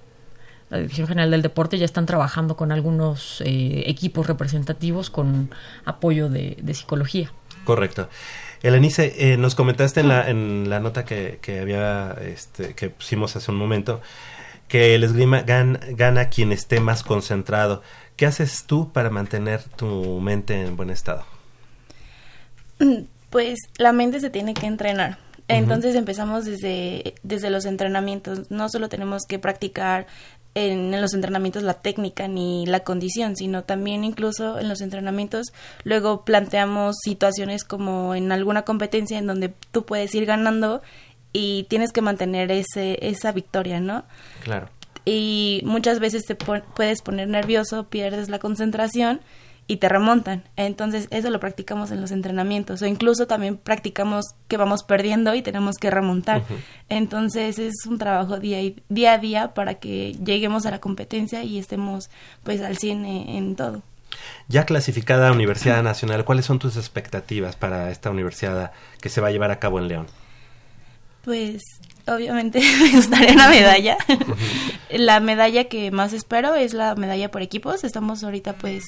la dirección general del deporte ya están trabajando con algunos eh, equipos representativos con apoyo de, de psicología. Correcto. Elenice, eh, nos comentaste en la, en la nota que, que había, este, que pusimos hace un momento, que el esgrima gan- gana quien esté más concentrado. ¿Qué haces tú para mantener tu mente en buen estado? Pues la mente se tiene que entrenar. Entonces empezamos desde, desde los entrenamientos. No solo tenemos que practicar en, en los entrenamientos la técnica ni la condición, sino también incluso en los entrenamientos luego planteamos situaciones como en alguna competencia en donde tú puedes ir ganando y tienes que mantener ese, esa victoria, ¿no? Claro. y muchas veces te pon- puedes poner nervioso, pierdes la concentración y te remontan. Entonces eso lo practicamos en los entrenamientos o incluso también practicamos que vamos perdiendo y tenemos que remontar. Entonces es un trabajo día, y- día a día para que lleguemos a la competencia y estemos pues al 100 en, en todo. Ya clasificada a Universidad Nacional, ¿cuáles son tus expectativas para esta universidad que se va a llevar a cabo en León? Pues obviamente <laughs> me gustaría una medalla. la medalla que más espero es la medalla por equipos. Estamos ahorita pues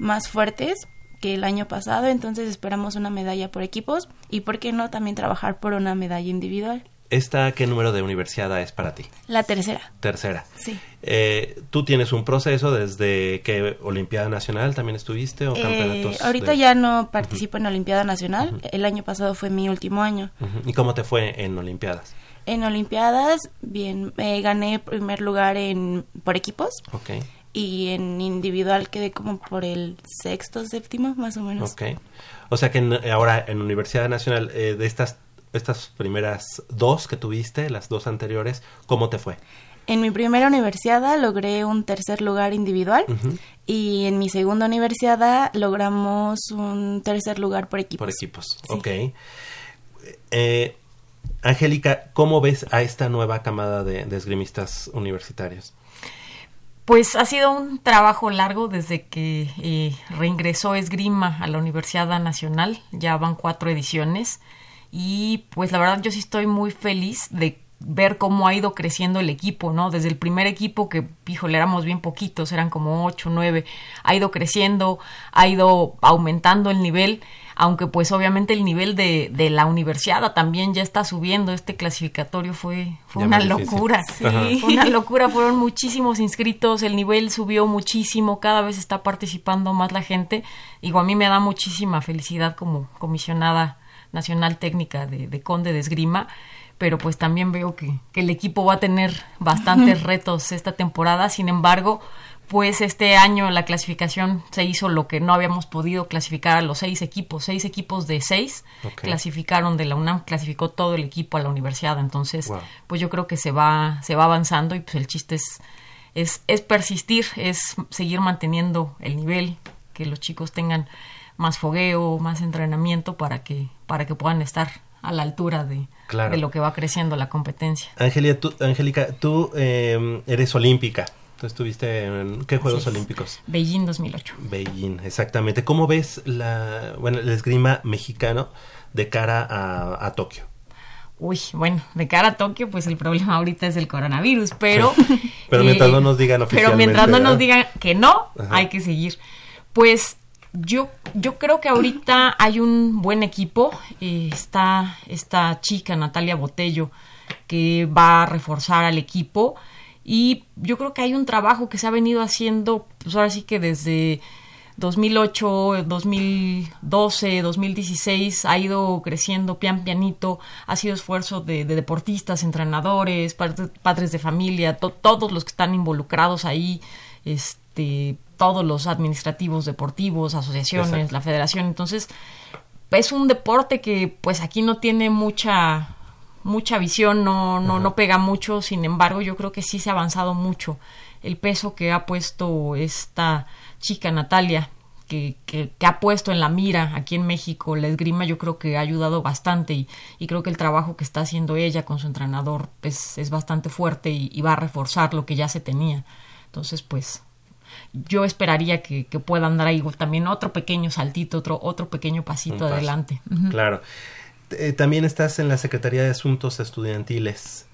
más fuertes que el año pasado, entonces esperamos una medalla por equipos y por qué no también trabajar por una medalla individual. ¿Esta qué número de universidad es para ti? La tercera, Tercera. sí. Eh, ¿Tú tienes un proceso desde que Olimpiada Nacional también estuviste o Eh, ahorita de- ya no participo en Olimpiada Nacional. El año pasado fue mi último año. ¿Y cómo te fue en Olimpiadas? En Olimpiadas, bien, eh, gané primer lugar en por equipos. Ok, y en individual quedé como por el sexto, séptimo, más o menos. ok. O sea que en- ahora en Universidad Nacional, eh, de estas estas primeras dos que tuviste, las dos anteriores, ¿cómo te fue? En mi primera universidad logré un tercer lugar individual y en mi segunda universidad logramos un tercer lugar por equipos. Por equipos, ok. Eh, Angélica, ¿cómo ves a esta nueva camada de, de esgrimistas universitarios? Pues ha sido un trabajo largo desde que eh, reingresó Esgrima a la Universidad Nacional, ya van cuatro ediciones. Y pues la verdad yo sí estoy muy feliz de ver cómo ha ido creciendo el equipo, ¿no? Desde el primer equipo que, híjole, éramos bien poquitos, eran como ocho, nueve, ha ido creciendo, ha ido aumentando el nivel aunque pues obviamente el nivel de, de la universidad también ya está subiendo. Este clasificatorio fue, fue una locura. Sí. Fue una locura, fueron muchísimos inscritos, el nivel subió muchísimo, cada vez está participando más la gente. Digo, a mí me da muchísima felicidad como comisionada nacional técnica de, de Conde de Esgrima pero pues también veo que, que, el equipo va a tener bastantes <laughs> retos esta temporada. Sin embargo, pues este año la clasificación se hizo lo que no habíamos podido clasificar a los seis equipos, seis equipos de seis clasificaron de la UNAM, clasificó todo el equipo a la universidad, entonces pues yo creo que se va, se va avanzando y pues el chiste es, es, es persistir, es seguir manteniendo el nivel, que los chicos tengan más fogueo, más entrenamiento para que, para que puedan estar a la altura de, de lo que va creciendo la competencia. Angélica, tú, Angélica, tú eh, eres olímpica. Tú estuviste en qué Juegos Olímpicos? Beijing 2008. Beijing, exactamente. ¿Cómo ves la, bueno, el esgrima mexicano de cara a, a Tokio? Uy, bueno, de cara a Tokio, pues el problema ahorita es el coronavirus, pero... <laughs> pero mientras no nos digan oficialmente. Pero mientras no nos digan que no, hay que seguir. Pues yo, yo creo que ahorita hay un buen equipo. Eh, está esta chica, Natalia Botello, que va a reforzar al equipo. Y yo creo que hay un trabajo que se ha venido haciendo, pues ahora sí que desde 2008, 2012, 2016 ha ido creciendo pian pianito, ha sido esfuerzo de, deportistas, entrenadores, padres, de familia, todos los que están involucrados ahí, este, todos los administrativos deportivos, asociaciones, la federación. Entonces, es un deporte que pues aquí no tiene mucha mucha visión, no, no, no pega mucho, sin embargo yo creo que sí se ha avanzado mucho. El peso que ha puesto esta chica Natalia, que, que, ha puesto en la mira aquí en México la esgrima, yo creo que ha ayudado bastante y, y creo que el trabajo que está haciendo ella con su entrenador pues, es bastante fuerte y, va a reforzar lo que ya se tenía. Entonces, pues yo esperaría que, que puedan dar ahí también otro pequeño saltito, otro, otro pequeño pasito adelante. Claro. Eh, también estás en la Secretaría de Asuntos Estudiantiles.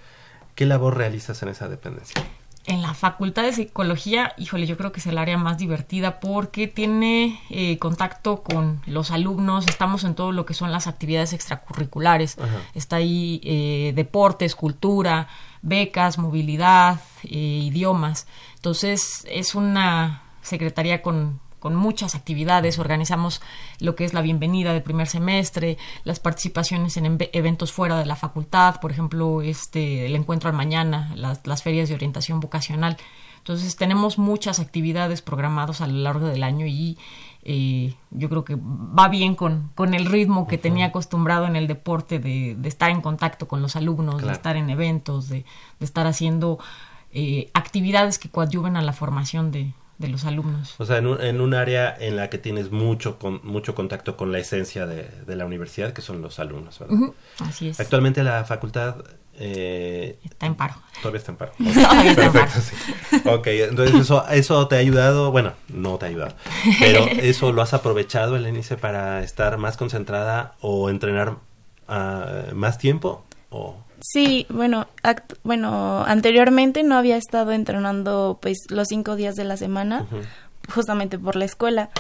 ¿Qué labor realizas en esa dependencia? En la Facultad de Psicología, híjole, yo creo que es el área más divertida porque tiene eh, contacto con los alumnos, estamos en todo lo que son las actividades extracurriculares, está ahí eh, deportes, cultura, becas, movilidad, idiomas. Entonces es una secretaría con con muchas actividades, organizamos lo que es la bienvenida del primer semestre, las participaciones en eventos fuera de la facultad, por ejemplo, este el encuentro al mañana, las, ferias de orientación vocacional. Entonces tenemos muchas actividades programadas a lo largo del año y eh, yo creo que va bien con, con el ritmo que tenía acostumbrado en el deporte de, estar en contacto con los alumnos, de estar en eventos, de, estar haciendo eh, actividades que coadyuven a la formación de, de los alumnos. O sea, en un, en un área en la que tienes mucho, con, mucho contacto con la esencia de, de la universidad, que son los alumnos, ¿verdad? Así es. Actualmente la facultad... Eh, está en paro. Todavía está en paro. <laughs> Todavía está en paro. Sí. Ok, entonces eso, eso te ha ayudado, bueno, no te ha ayudado, pero <laughs> eso lo has aprovechado, el para estar más concentrada o entrenar uh, más tiempo o... Sí, bueno, bueno, anteriormente no había estado entrenando pues los cinco días de la semana, justamente por la escuela,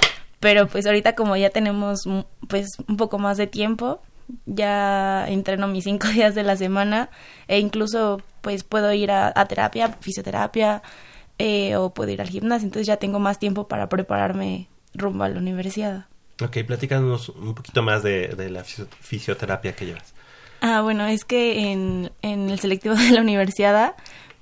pero pues ahorita como ya tenemos pues un poco más de tiempo, ya entreno mis cinco <laughs> días de la semana e incluso pues puedo ir a, terapia, fisioterapia eh, o puedo ir al gimnasio, entonces ya tengo más tiempo para prepararme rumbo a la universidad. Ok, platícanos un poquito más de, de la fisioterapia que llevas. Ah, bueno, es que en, en el selectivo de la universidad,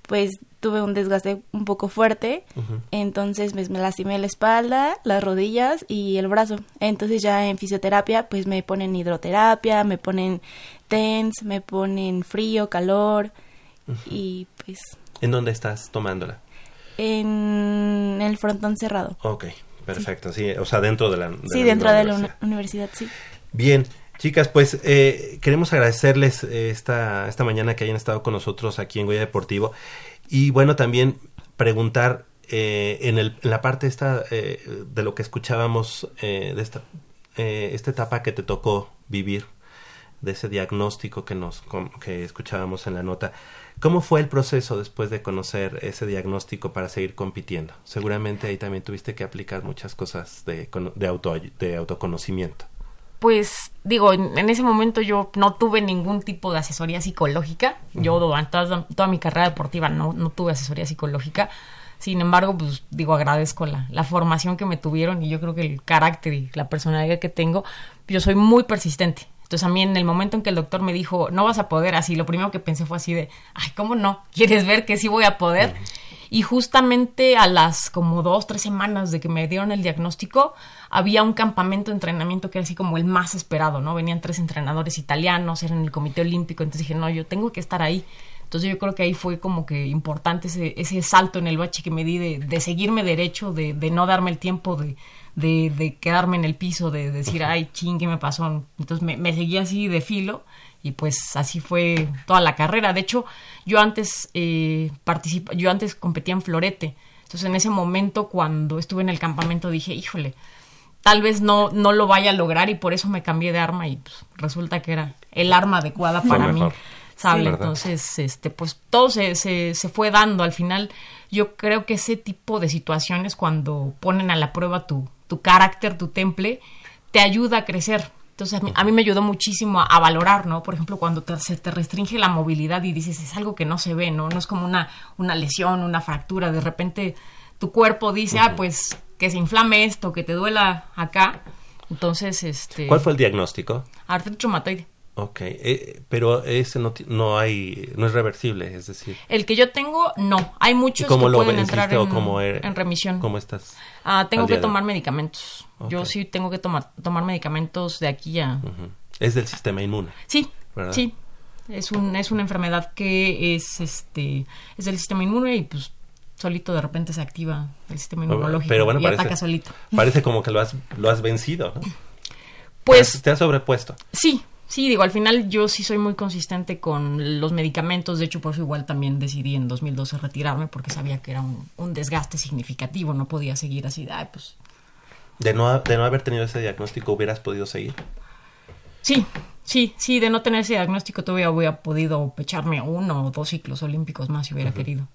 pues tuve un desgaste un poco fuerte, entonces me, me, lastimé la espalda, las rodillas y el brazo. Entonces ya en fisioterapia pues me ponen hidroterapia, me ponen TENS, me ponen frío, calor y pues... ¿En dónde estás tomándola? En el frontón cerrado. Ok, perfecto, sí, o sea, dentro de la... sí, dentro de la universidad, sí. Bien, Chicas, pues eh, queremos agradecerles eh, esta, esta mañana que hayan estado con nosotros aquí en Goya Deportivo y bueno, también preguntar eh, en, el, en la parte esta de lo que escuchábamos de esta, esta etapa que te tocó vivir, de ese diagnóstico que, nos, que escuchábamos en la nota. ¿Cómo fue el proceso después de conocer ese diagnóstico para seguir compitiendo? Seguramente ahí también tuviste que aplicar muchas cosas de, de, auto, de autoconocimiento pues digo, en, ese momento yo no tuve ningún tipo de asesoría psicológica. Yo durante toda, toda, mi carrera deportiva no, no tuve asesoría psicológica. Sin embargo, pues digo, agradezco la, la, formación que me tuvieron y yo creo que el carácter y la personalidad que tengo, yo soy muy persistente. Entonces a mí en el momento en que el doctor me dijo, no vas a poder así, lo primero que pensé fue así de, ay, ¿cómo no? ¿Quieres ver que sí voy a poder? Y justamente a las como dos, tres semanas de que me dieron el diagnóstico, había un campamento de entrenamiento que era así como el más esperado, ¿no? Venían tres entrenadores italianos, eran el Comité Olímpico, entonces dije, no, yo tengo que estar ahí. Entonces yo creo que ahí fue como que importante ese, ese salto en el bache que me di de, de seguirme derecho, de, de, no darme el tiempo de, de, de, quedarme en el piso, de decir, ay, ching, ¿qué me pasó? Entonces me, me seguí así de filo y pues así fue toda la carrera. De hecho, yo antes eh, yo antes competía en florete. Entonces en ese momento cuando estuve en el campamento dije, híjole, tal vez no, no lo vaya a lograr y por eso me cambié de arma y pues, resulta que era el arma adecuada para mí. ¿Sale? Entonces, este, pues todo se, se, se fue dando. Al final, yo creo que ese tipo de situaciones, cuando ponen a la prueba tu, tu carácter, tu temple, te ayuda a crecer entonces a mí, me ayudó muchísimo a, valorar, ¿no? Por ejemplo, cuando se te restringe la movilidad y dices, es algo que no se ve, ¿no? No es como una, una lesión, una fractura. De repente tu cuerpo dice, ah, pues que se inflame esto, que te duela acá. Entonces, este... ¿Cuál fue el diagnóstico? Artritis reumatoide. Ok, eh, pero ese no, no hay, no es reversible, es decir. El que yo tengo, no. Hay muchos que pueden entrar en, en, remisión. ¿Cómo estás? Ah, tengo que tomar medicamentos. Yo sí tengo que tomar, tomar medicamentos de aquí a... Es del sistema inmune. Sí, sí. Es, un, es una enfermedad que es, este, es del sistema inmune y pues solito de repente se activa el sistema inmunológico pero bueno, y parece, ataca solito. Parece como que lo has, lo has vencido, ¿no? Pues... Te has sobrepuesto. Sí, Sí, digo, al final yo sí soy muy consistente con los medicamentos, de hecho por eso igual también decidí en 2012 retirarme porque sabía que era un, desgaste significativo, no podía seguir así, ay, pues... De no, de no haber tenido ese diagnóstico, ¿hubieras podido seguir? Sí, sí, sí, de no tener ese diagnóstico todavía hubiera podido pecharme uno o dos ciclos olímpicos más si hubiera querido.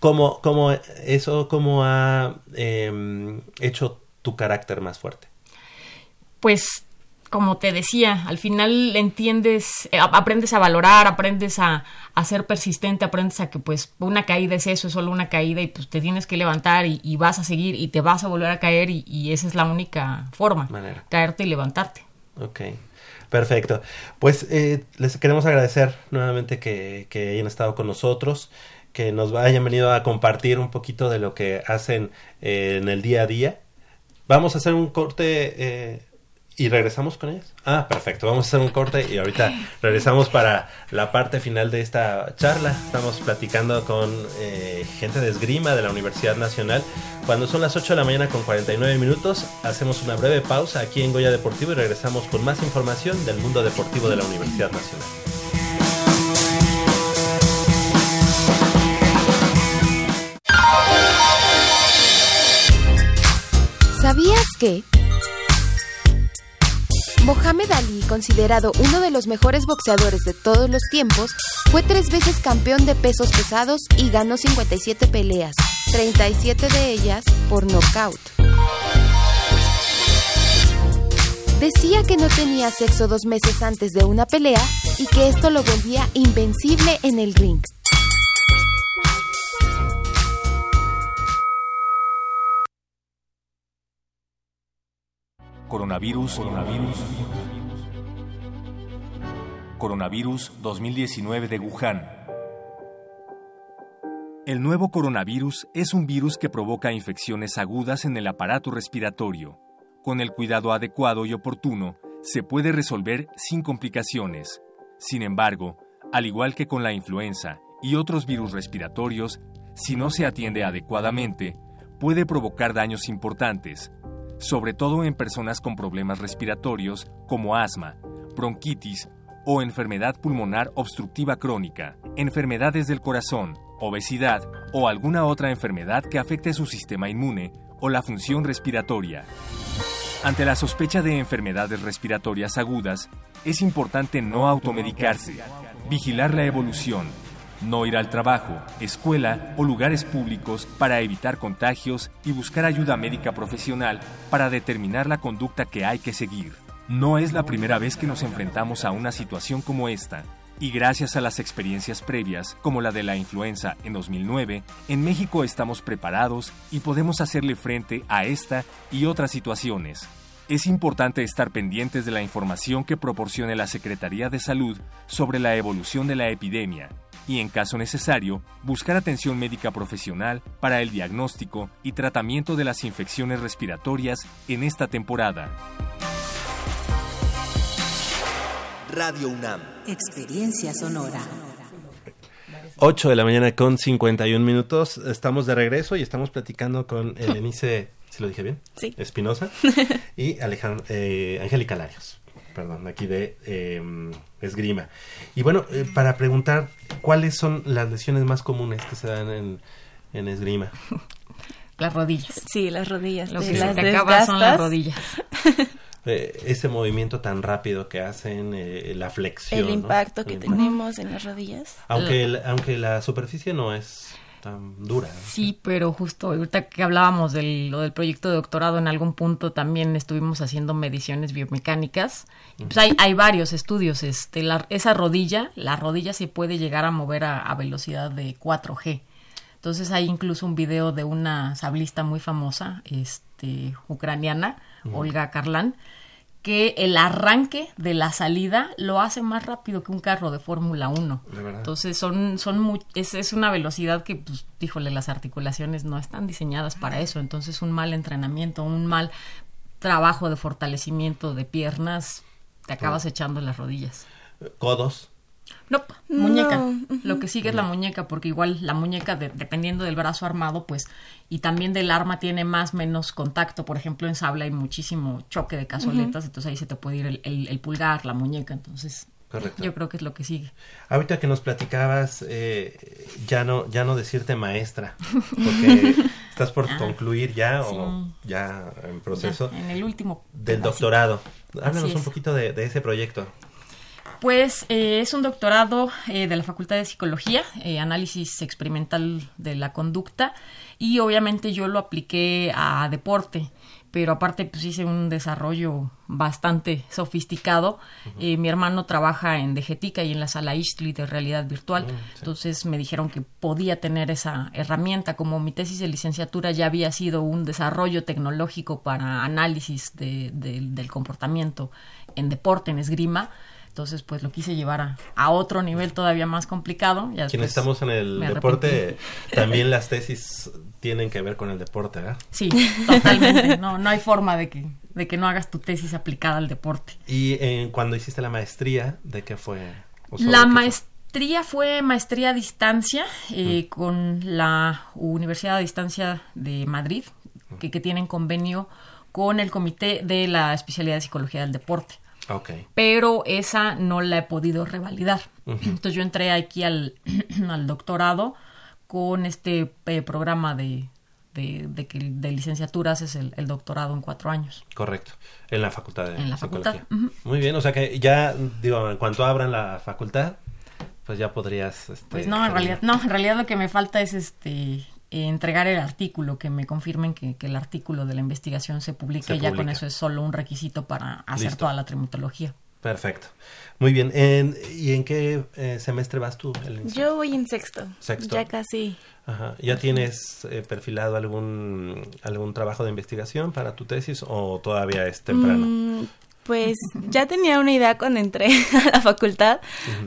¿Cómo, cómo, eso cómo ha em, hecho tu carácter más fuerte? Pues como te decía, al final entiendes, eh, aprendes a valorar, aprendes a, ser persistente, aprendes a que pues una caída es eso, es solo una caída y pues te tienes que levantar y, vas a seguir y te vas a volver a caer y, esa es la única forma, caerte y levantarte. Ok, perfecto. Pues eh, les queremos agradecer nuevamente que, que, hayan estado con nosotros, que nos hayan venido a compartir un poquito de lo que hacen eh, en el día a día. Vamos a hacer un corte ¿Y regresamos con ellas? Ah, perfecto. Vamos a hacer un corte y ahorita regresamos para la parte final de esta charla. Estamos platicando con eh, gente de esgrima de la Universidad Nacional. Cuando son las 8 de la mañana con 49 minutos, hacemos una breve pausa aquí en Goya Deportivo y regresamos con más información del mundo deportivo de la Universidad Nacional. ¿Sabías que... Mohamed Ali, considerado uno de los mejores boxeadores de todos los tiempos, fue tres veces campeón de pesos pesados y ganó 57 peleas, 37 de ellas por nocaut. Decía que no tenía sexo dos meses antes de una pelea y que esto lo volvía invencible en el ring. Coronavirus, coronavirus. Coronavirus 2019 de Wuhan. El nuevo coronavirus es un virus que provoca infecciones agudas en el aparato respiratorio. Con el cuidado adecuado y oportuno, se puede resolver sin complicaciones. Sin embargo, al igual que con la influenza y otros virus respiratorios, si no se atiende adecuadamente, puede provocar daños importantes, sobre todo en personas con problemas respiratorios como asma, bronquitis o enfermedad pulmonar obstructiva crónica, enfermedades del corazón, obesidad o alguna otra enfermedad que afecte su sistema inmune o la función respiratoria. Ante la sospecha de enfermedades respiratorias agudas, es importante no automedicarse, vigilar la evolución, no ir al trabajo, escuela o lugares públicos para evitar contagios y buscar ayuda médica profesional para determinar la conducta que hay que seguir. No es la primera vez que nos enfrentamos a una situación como esta, y gracias a las experiencias previas, como la de la influenza en 2009, en México estamos preparados y podemos hacerle frente a esta y otras situaciones. Es importante estar pendientes de la información que proporcione la Secretaría de Salud sobre la evolución de la epidemia y, en caso necesario, buscar atención médica profesional para el diagnóstico y tratamiento de las infecciones respiratorias en esta temporada. Radio UNAM. Experiencia sonora. 8 de la mañana con 51 minutos. Estamos de regreso y estamos platicando con Elenice, si lo dije bien, Sí. Espinosa <laughs> y Alejandro, eh, Angélica Larios, perdón, aquí de eh, Esgrima. Y bueno, eh, para preguntar, ¿cuáles son las lesiones más comunes que se dan en, en Esgrima? <laughs> Las rodillas. Sí, las rodillas. Lo que se las te acaba son las desgastas. rodillas. <laughs> Eh, ese movimiento tan rápido que hacen, eh, la flexión. El ¿no? impacto que El- tenemos en las rodillas. Aunque, el- aunque la superficie no es tan dura. Sí, pero justo ahorita que hablábamos del, lo del proyecto de doctorado, en algún punto también estuvimos haciendo mediciones biomecánicas. Y Pues hay, hay varios estudios. Este, la- esa rodilla, la rodilla se puede llegar a mover a, a velocidad de 4G. Entonces hay incluso un video de una sablista muy famosa, este, ucraniana. Olga Karlan, que el arranque de la salida lo hace más rápido que un carro de Fórmula 1. De verdad. Entonces son, son muy, es, es una velocidad que, pues, híjole, las articulaciones no están diseñadas para eso. Entonces un mal entrenamiento, un mal trabajo de fortalecimiento de piernas, te acabas echando las rodillas. Codos. No, muñeca. No, Lo que sigue es la muñeca, porque igual la muñeca, de- dependiendo del brazo armado, pues, y también del arma, tiene más menos contacto. Por ejemplo, en sable hay muchísimo choque de cazoletas, entonces ahí se te puede ir el, el- el pulgar, la muñeca. Entonces, Correcto. yo creo que es lo que sigue. Ahorita que nos platicabas, eh, ya no ya no decirte maestra, <laughs> porque estás por Ah, concluir ya o ya en proceso Ya, en el último. del pedacito. doctorado. Háblanos un poquito de, de ese proyecto. Pues eh, es un doctorado eh, de la Facultad de Psicología, eh, análisis experimental de la conducta y obviamente yo lo apliqué a deporte, pero aparte pues hice un desarrollo bastante sofisticado. Eh, mi hermano trabaja en Degetica y en la sala Istli de realidad virtual, entonces me dijeron que podía tener esa herramienta. Como mi tesis de licenciatura ya había sido un desarrollo tecnológico para análisis de- de- del comportamiento en deporte, en esgrima, entonces, pues lo quise llevar a, a otro nivel todavía más complicado. Ya Quienes estamos en el deporte, también las tesis tienen que ver con el deporte, ¿verdad? Sí, totalmente. No, no hay forma de que, de que no hagas tu tesis aplicada al deporte. Y eh, cuando hiciste la maestría, ¿de qué fue? ¿O sobre La qué maestría fue maestría a distancia eh, con la Universidad a Distancia de Madrid, que, que tienen convenio con el Comité de la Especialidad de Psicología del Deporte. Pero esa no la he podido revalidar. Entonces yo entré aquí al, <clears throat> al doctorado con este eh, programa de, de, de que de licenciaturas es el, el doctorado en cuatro años. Correcto, en la facultad de En la psicología. facultad. Muy bien, o sea que ya, digo, en cuanto abran la facultad, pues ya podrías... Este, Pues no, en realidad, no, en realidad lo que me falta es este entregar el artículo, que me confirmen que, que el artículo de la investigación se publique Se ya con eso es solo un requisito para hacer Listo. toda la trimitología. Perfecto. Muy bien. En- ¿Y en qué eh, semestre vas tú? Elena? Yo voy en sexto. Sexto. Ya casi. Ajá. ¿Ya tienes eh, perfilado algún, algún trabajo de investigación para tu tesis o todavía es temprano? Mm, pues ya tenía una idea cuando entré <laughs> a la facultad,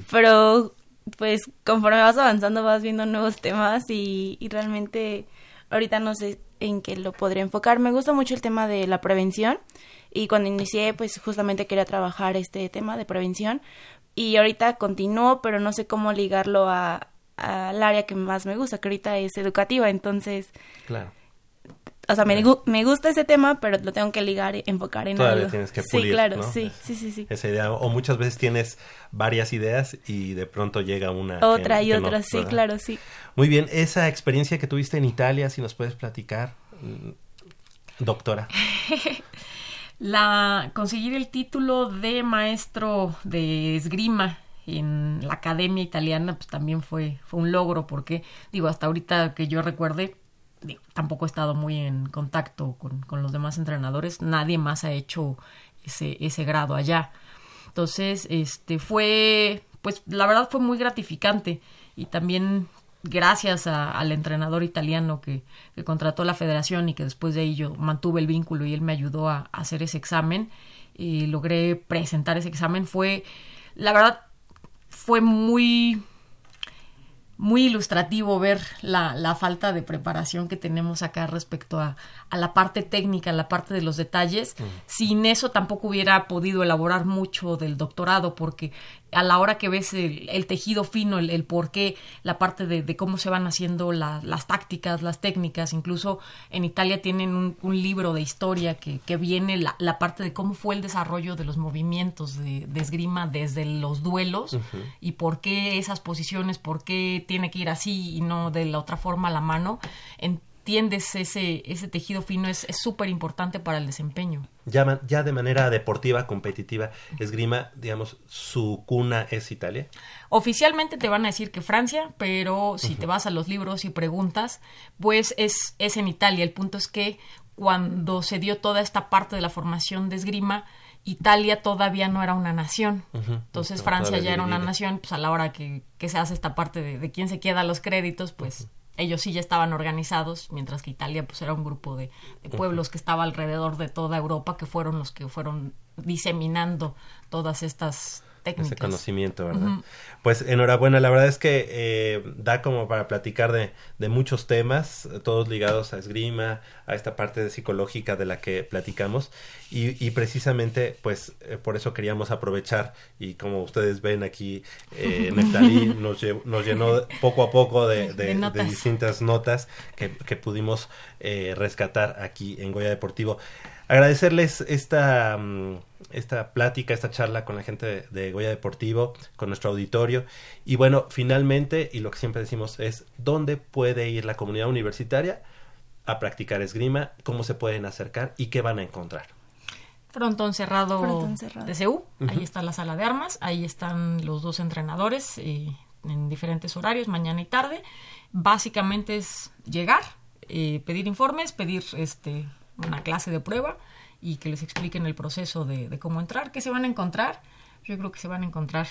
pero pues conforme vas avanzando vas viendo nuevos temas y, y realmente ahorita no sé en qué lo podría enfocar. Me gusta mucho el tema de la prevención y cuando inicié pues justamente quería trabajar este tema de prevención y ahorita continúo pero no sé cómo ligarlo a al área que más me gusta que ahorita es educativa entonces Claro. O sea, me, me gusta ese tema, pero lo tengo que ligar y enfocar en Todavía algo. tienes que pulir, Sí, claro, ¿no? sí, sí, sí, sí. Esa idea. O muchas veces tienes varias ideas y de pronto llega una. que- Otra y que no, otra, sí, ¿verdad? claro, sí. Muy bien, esa experiencia que tuviste en Italia, si nos puedes platicar, mm, doctora. <laughs> la conseguir el título de maestro de esgrima en la academia italiana pues también fue fue un logro porque digo hasta ahorita que yo recuerde tampoco he estado muy en contacto con, con los demás entrenadores nadie más ha hecho ese ese grado allá. Entonces este fue pues la verdad fue muy gratificante y también gracias al entrenador italiano que, contrató la federación y que después de ahí yo mantuve el vínculo y él me ayudó a, a hacer ese examen y logré presentar ese examen. Fue la verdad fue muy muy ilustrativo ver la, la falta de preparación que tenemos acá respecto a, a la parte técnica, a la parte de los detalles. Sin eso tampoco hubiera podido elaborar mucho del doctorado, porque a la hora que ves el, el tejido fino, el, el por qué, la parte de, de cómo se van haciendo la- las tácticas, las técnicas, incluso en Italia tienen un, un libro de historia que, que viene la, la parte de cómo fue el desarrollo de los movimientos de, de esgrima desde los duelos y por qué esas posiciones, por qué tiene que ir así y no de la otra forma a la mano, ese, ese tejido fino, es es súper importante para el desempeño. Ya, ya de manera deportiva, competitiva, esgrima, digamos, su cuna es Italia. Oficialmente te van a decir que Francia, pero si te vas a los libros y preguntas, pues es, es en Italia. El punto es que cuando se dio toda esta parte de la formación de esgrima, Italia todavía no era una nación. Entonces Francia ya era una nación, pues a la hora que, que se hace esta parte de, de quién se queda los créditos, pues ellos sí ya estaban organizados, mientras que Italia pues era un grupo de, de pueblos que estaba alrededor de toda Europa, que fueron los que fueron diseminando todas estas técnicas. Ese conocimiento, ¿verdad? Pues enhorabuena, la verdad es que eh, da como para platicar de, de muchos temas, todos ligados a esgrima, a esta parte de psicológica de la que platicamos y, y precisamente pues eh, por eso queríamos aprovechar y como ustedes ven aquí, eh, <laughs> Neftalí nos, lle- nos llenó poco a poco de, distintas notas que, que pudimos eh, rescatar aquí en Goya Deportivo. Agradecerles esta, mm, esta plática, esta charla con la gente de, de Goya Deportivo, con nuestro auditorio. Y bueno, finalmente, y lo que siempre decimos es, ¿dónde puede ir la comunidad universitaria a practicar esgrima? ¿Cómo se pueden acercar? ¿Y qué van a encontrar? Frontón cerrado, Frontón cerrado. de CEU. Ahí Ujú. está la sala de armas. Ahí están los dos entrenadores eh, en diferentes horarios, mañana y tarde. Básicamente es llegar, eh, pedir informes, pedir este una clase de prueba y que les expliquen el proceso de, de cómo entrar. ¿Qué se van a encontrar? Yo creo que se van a encontrar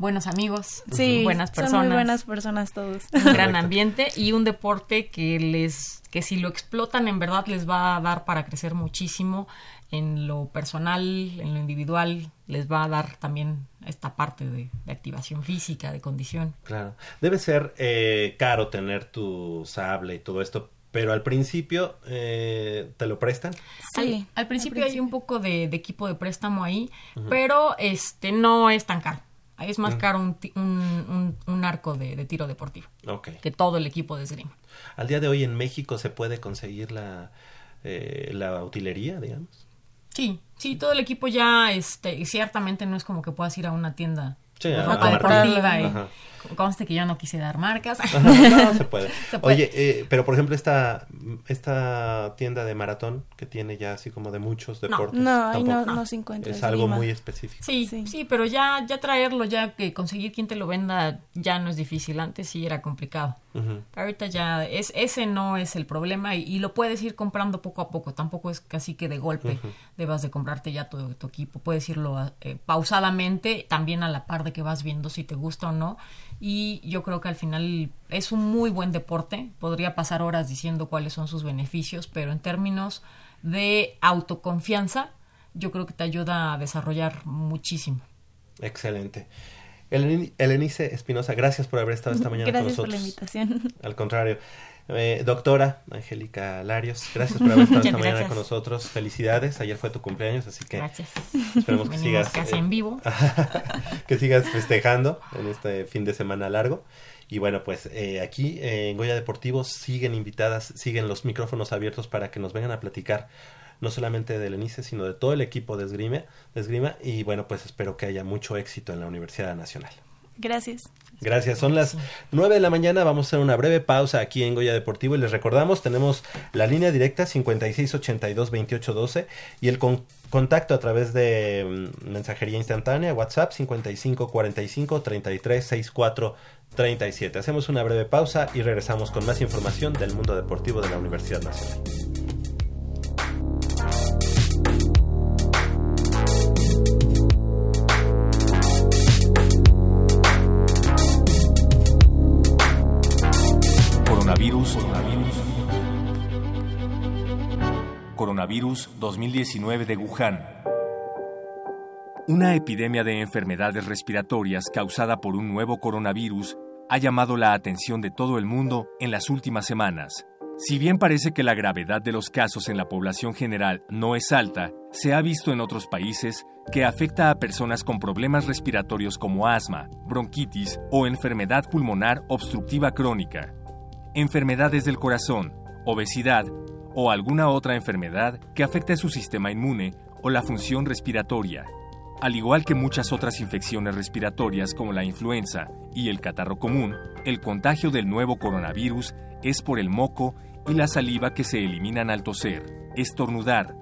buenos amigos, Sí, buenas son personas, muy buenas personas todos. un gran ambiente y un deporte que les que si lo explotan en verdad les va a dar para crecer muchísimo en lo personal, en lo individual, les va a dar también esta parte de, de activación física, de condición. Claro. Debe ser eh, caro tener tu sable y todo esto, pero al principio eh, te lo prestan. Al, al principio hay un poco de, de equipo de préstamo ahí, pero este no es tan caro. Ahí es más Ujú. caro un, ti- un, un- un arco de, de tiro deportivo Ok. que todo el equipo de esgrima. Al día de hoy en México se puede conseguir la, eh, la utilería, digamos. Sí, sí, todo el equipo ya, este, y ciertamente no es como que puedas ir a una tienda Sí, de a- ropa a conste que yo no quise dar marcas. No, se puede. <laughs> Se puede. Oye, eh, pero por ejemplo esta, esta tienda de maratón que tiene ya así como de muchos deportes. No, ahí no- no se encuentra Es algo muy específico. Sí, sí, pero ya, ya traerlo, ya que conseguir quien te lo venda ya no es difícil. Antes sí era complicado. Ujú. Ahorita ya es ese no es el problema y, y lo puedes ir comprando poco a poco. Tampoco es casi que de golpe debas de comprarte ya tu, tu equipo. Puedes irlo eh, pausadamente, también a la par de que vas viendo si te gusta o no. Y yo creo que al final es un muy buen deporte. Podría pasar horas diciendo cuáles son sus beneficios, pero en términos de autoconfianza, yo creo que te ayuda a desarrollar muchísimo. Excelente. Elenice Espinosa, gracias por haber estado esta <laughs> mañana con nosotros. Gracias por la invitación. Al contrario. Eh, doctora Angélica Larios, gracias por haber estado <laughs> esta mañana con nosotros. Felicidades, ayer fue tu cumpleaños, así que gracias. esperemos que sigas casi en vivo. <laughs> que sigas festejando en este fin de semana largo. Y bueno, pues eh, aquí en Goya Deportivo siguen invitadas, siguen los micrófonos abiertos para que nos vengan a platicar no solamente del ENICE, sino de todo el equipo de esgrima, de esgrima. Y bueno, pues espero que haya mucho éxito en la Universidad Nacional. Gracias. Gracias. Son las 9 de la mañana. Vamos a hacer una breve pausa aquí en Goya Deportivo y les recordamos, tenemos la línea directa 5682-2812 y el contacto a través de mm, mensajería instantánea WhatsApp 5545-336437. Hacemos una breve pausa y regresamos con más información del mundo deportivo de la Universidad Nacional. Coronavirus. 2019 de Wuhan. Una epidemia de enfermedades respiratorias causada por un nuevo coronavirus ha llamado la atención de todo el mundo en las últimas semanas. Si bien parece que la gravedad de los casos en la población general no es alta, se ha visto en otros países que afecta a personas con problemas respiratorios como asma, bronquitis o enfermedad pulmonar obstructiva crónica enfermedades del corazón, obesidad o alguna otra enfermedad que afecte su sistema inmune o la función respiratoria. Al igual que muchas otras infecciones respiratorias como la influenza y el catarro común, el contagio del nuevo coronavirus es por el moco y la saliva que se eliminan al toser, estornudar,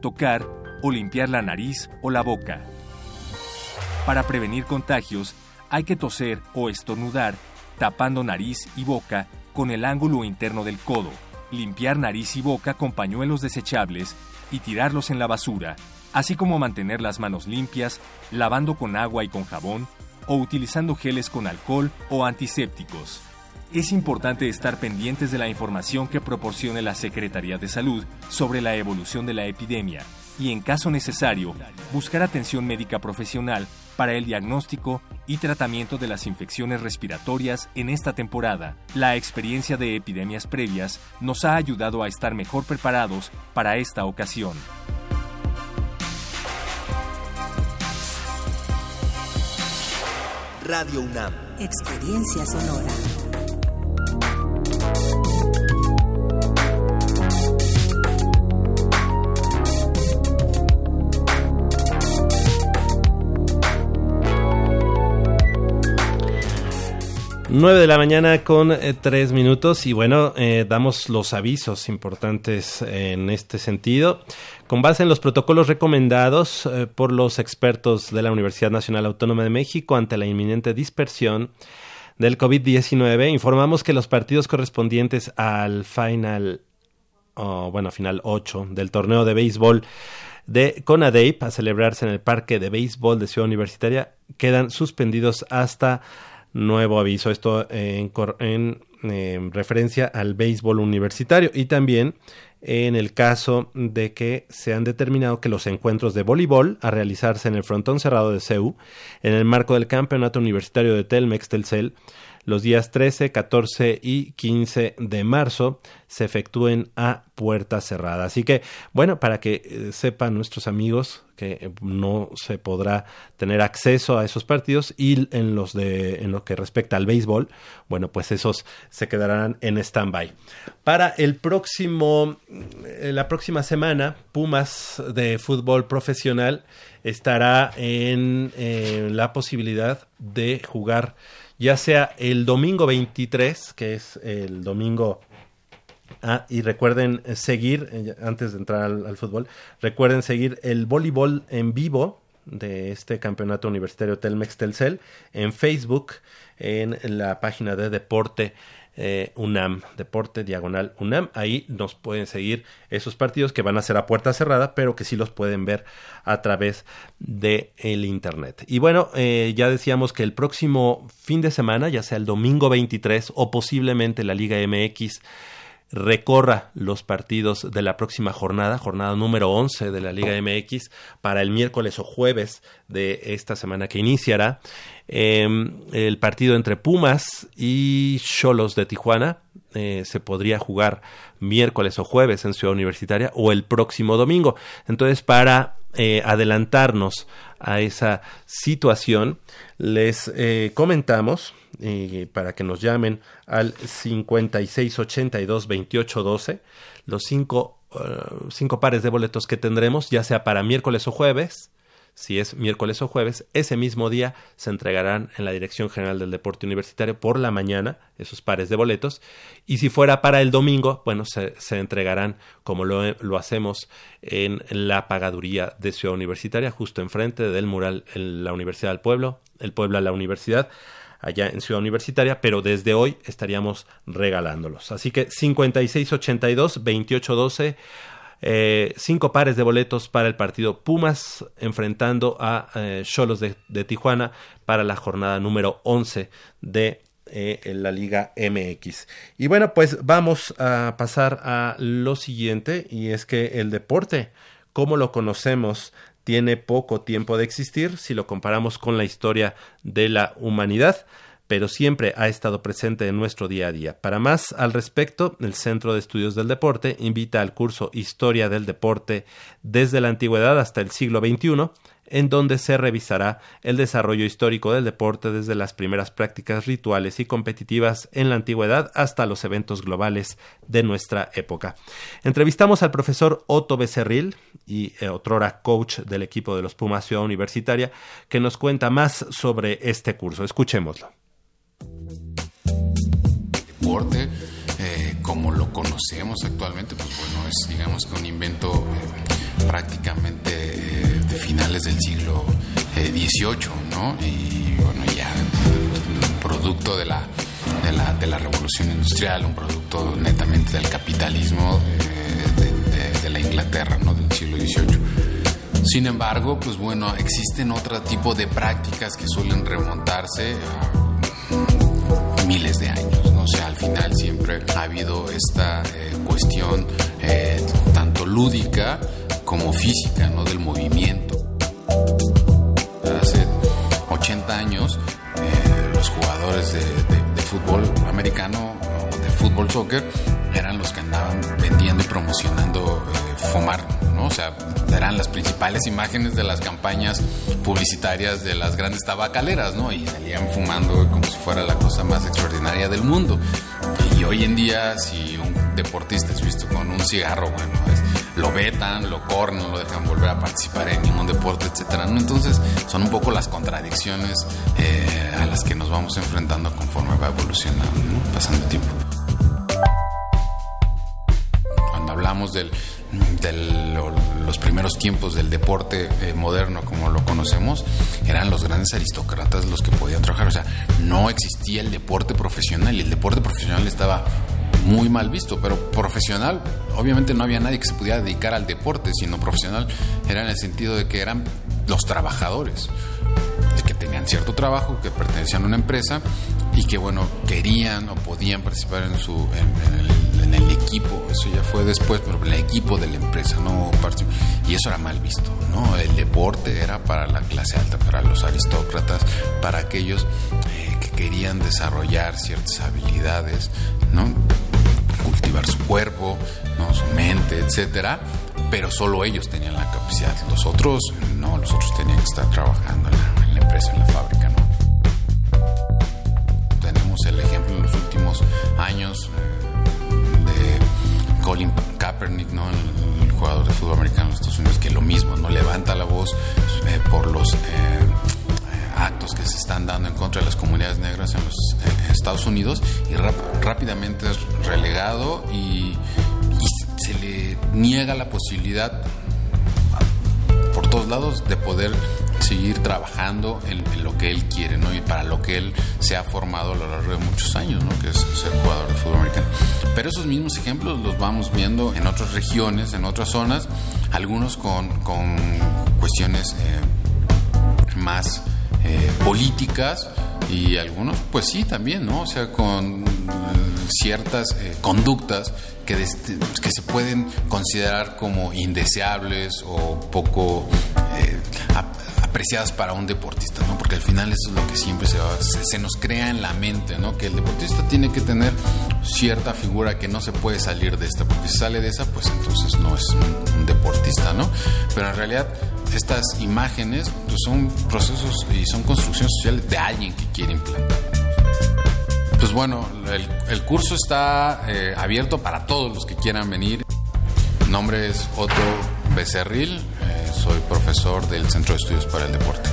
tocar o limpiar la nariz o la boca. Para prevenir contagios, hay que toser o estornudar tapando nariz y boca con el ángulo interno del codo, limpiar nariz y boca con pañuelos desechables y tirarlos en la basura, así como mantener las manos limpias, lavando con agua y con jabón o utilizando geles con alcohol o antisépticos. Es importante estar pendientes de la información que proporcione la Secretaría de Salud sobre la evolución de la epidemia y, en caso necesario, buscar atención médica profesional para el diagnóstico y tratamiento de las infecciones respiratorias en esta temporada. La experiencia de epidemias previas nos ha ayudado a estar mejor preparados para esta ocasión. Radio UNAM. Experiencia sonora. 9 de la mañana con eh, minutos y bueno, eh, damos los avisos importantes en este sentido. Con base en los protocolos recomendados eh, por los expertos de la Universidad Nacional Autónoma de México ante la inminente dispersión del COVID-19, informamos que los partidos correspondientes al final, bueno, final 8 del torneo de béisbol de CONADEIP a celebrarse en el Parque de Béisbol de Ciudad Universitaria quedan suspendidos hasta nuevo aviso. Esto en, en referencia al béisbol universitario y también en el caso de que se han determinado que los encuentros de voleibol a realizarse en el frontón cerrado de CEU en el marco del Campeonato Universitario de Telmex Telcel los días 13, 14 y 15 de marzo se efectúen a puerta cerrada. Así que, bueno, para que eh, sepan nuestros amigos que eh, no se podrá tener acceso a esos partidos y en los de en lo que respecta al béisbol, bueno, pues esos se quedarán en stand-by. Para el próximo eh, la próxima semana, Pumas de fútbol profesional estará en la posibilidad de jugar ya sea el domingo 23, que es el domingo Ah, y recuerden seguir, eh, antes de entrar al, fútbol, recuerden seguir el voleibol en vivo de este campeonato universitario Telmex en Facebook, en la página de deporte eh, UNAM, Deporte Diagonal UNAM. Ahí nos pueden seguir esos partidos que van a ser a puerta cerrada, pero que sí los pueden ver a través de el Internet. Y bueno, eh, ya decíamos que el próximo fin de semana, ya sea el domingo 23 o posiblemente la Liga MX, recorra los partidos de la próxima jornada, jornada número 11 de la Liga MX, para el miércoles o jueves de esta semana que iniciará. Em, el partido entre Pumas y Cholos de Tijuana eh, se podría jugar miércoles o jueves en Ciudad Universitaria o el próximo domingo. Entonces, para eh, adelantarnos a esa situación, les eh, comentamos para que nos llamen al 5682-2812 los cinco, cinco pares de boletos que tendremos, ya sea para miércoles o jueves, si es miércoles o jueves, ese mismo día se entregarán en la Dirección General del Deporte Universitario por la mañana esos pares de boletos y si fuera para el domingo, bueno, se, entregarán como lo, lo, hacemos en la pagaduría de Ciudad Universitaria, justo enfrente del mural en la Universidad del Pueblo, el Pueblo a la Universidad allá en Ciudad Universitaria, pero desde hoy estaríamos regalándolos. Así que 5682 2812 eh, cinco pares de boletos para el partido Pumas enfrentando a eh, Cholos de, Tijuana para la jornada número 11 de eh, la Liga MX. Y bueno, pues vamos a pasar a lo siguiente y es que el deporte, como lo conocemos, tiene poco tiempo de existir si lo comparamos con la historia de la humanidad pero siempre ha estado presente en nuestro día a día. Para más al respecto, el Centro de Estudios del Deporte invita al curso Historia del Deporte desde la antigüedad hasta el siglo XXI, en donde se revisará el desarrollo histórico del deporte desde las primeras prácticas rituales y competitivas en la antigüedad hasta los eventos globales de nuestra época. Entrevistamos al profesor Otto Becerril y eh, otrora coach del equipo de los Pumas Ciudad Universitaria, que nos cuenta más sobre este curso. Escuchémoslo deporte eh, como lo conocemos actualmente, pues bueno, es digamos que un invento eh, prácticamente eh, de finales del siglo XVIII, ¿no? Y bueno, ya un producto de la, de la, de la revolución industrial, un producto netamente del capitalismo de, de, la Inglaterra, ¿no? Del siglo XVIII. Sin embargo, pues bueno, existen otro tipo de prácticas que suelen remontarse a miles de años. O sea, al final siempre ha habido esta eh, cuestión eh, tanto lúdica como física, ¿no? Del movimiento. Hace 80 años, eh, los jugadores de, de, fútbol americano o de fútbol soccer eran los que andaban vendiendo y promocionando fumar, ¿no? O sea, eran las principales imágenes de las campañas publicitarias de las grandes tabacaleras, ¿no? Y salían fumando como si fuera la cosa más extraordinaria del mundo. Y hoy en día, si un deportista es visto con un cigarro, bueno, lo vetan, lo corren, no lo dejan volver a participar en ningún deporte, etcétera. ¿no? Entonces, son un poco las contradicciones eh, a las que nos vamos enfrentando conforme va evolucionando, pasando el tiempo. Cuando hablamos del de los primeros tiempos del deporte eh, moderno como lo conocemos, eran los grandes aristócratas los que podían trabajar. O sea, no existía el deporte profesional y el deporte profesional estaba muy mal visto, pero profesional, obviamente no había nadie que se pudiera dedicar al deporte, sino profesional era en el sentido de que eran los trabajadores, que tenían cierto trabajo, que pertenecían a una empresa y que, bueno, querían o podían participar en, su, en el equipo, eso ya fue después, pero el equipo de la empresa, no y eso era mal visto, ¿no? El deporte era para la clase alta, para los aristócratas, para aquellos eh, que querían desarrollar ciertas habilidades, ¿no? Cultivar su cuerpo, ¿no? su mente, etcétera, pero solo ellos tenían la capacidad, los otros no, los otros tenían que estar trabajando en la, en la empresa, en la fábrica, ¿no? El ejemplo en los últimos años Colin Kaepernick, ¿no? El, jugador de fútbol americano de Estados Unidos, que lo mismo, ¿no? Levanta la voz eh, por los eh, actos que se están dando en contra de las comunidades negras en los eh, Estados Unidos y rápidamente es relegado y, y se le niega la posibilidad por todos lados de poder seguir trabajando en, lo que él quiere, ¿no? Y para lo que él se ha formado a lo largo de muchos años, ¿no? Que es ser jugador de fútbol americano. Pero esos mismos ejemplos los vamos viendo en otras regiones, en otras zonas, algunos con, con cuestiones eh, más eh, políticas y algunos, pues sí, también, ¿no? O sea, con ciertas eh, conductas que, que se pueden considerar como indeseables o poco apreciadas para un deportista, ¿no? Porque al final eso es lo que siempre se, se, nos crea en la mente, ¿no? Que el deportista tiene que tener cierta figura que no se puede salir de esta, porque si sale de esa, pues entonces no es un, deportista, ¿no? Pero en realidad estas imágenes pues son procesos y son construcciones sociales de alguien que quiere implantar. Pues bueno, el, curso está eh, abierto para todos los que quieran venir. Mi nombre es Otto Becerril, eh, soy profesor del Centro de Estudios para el Deporte.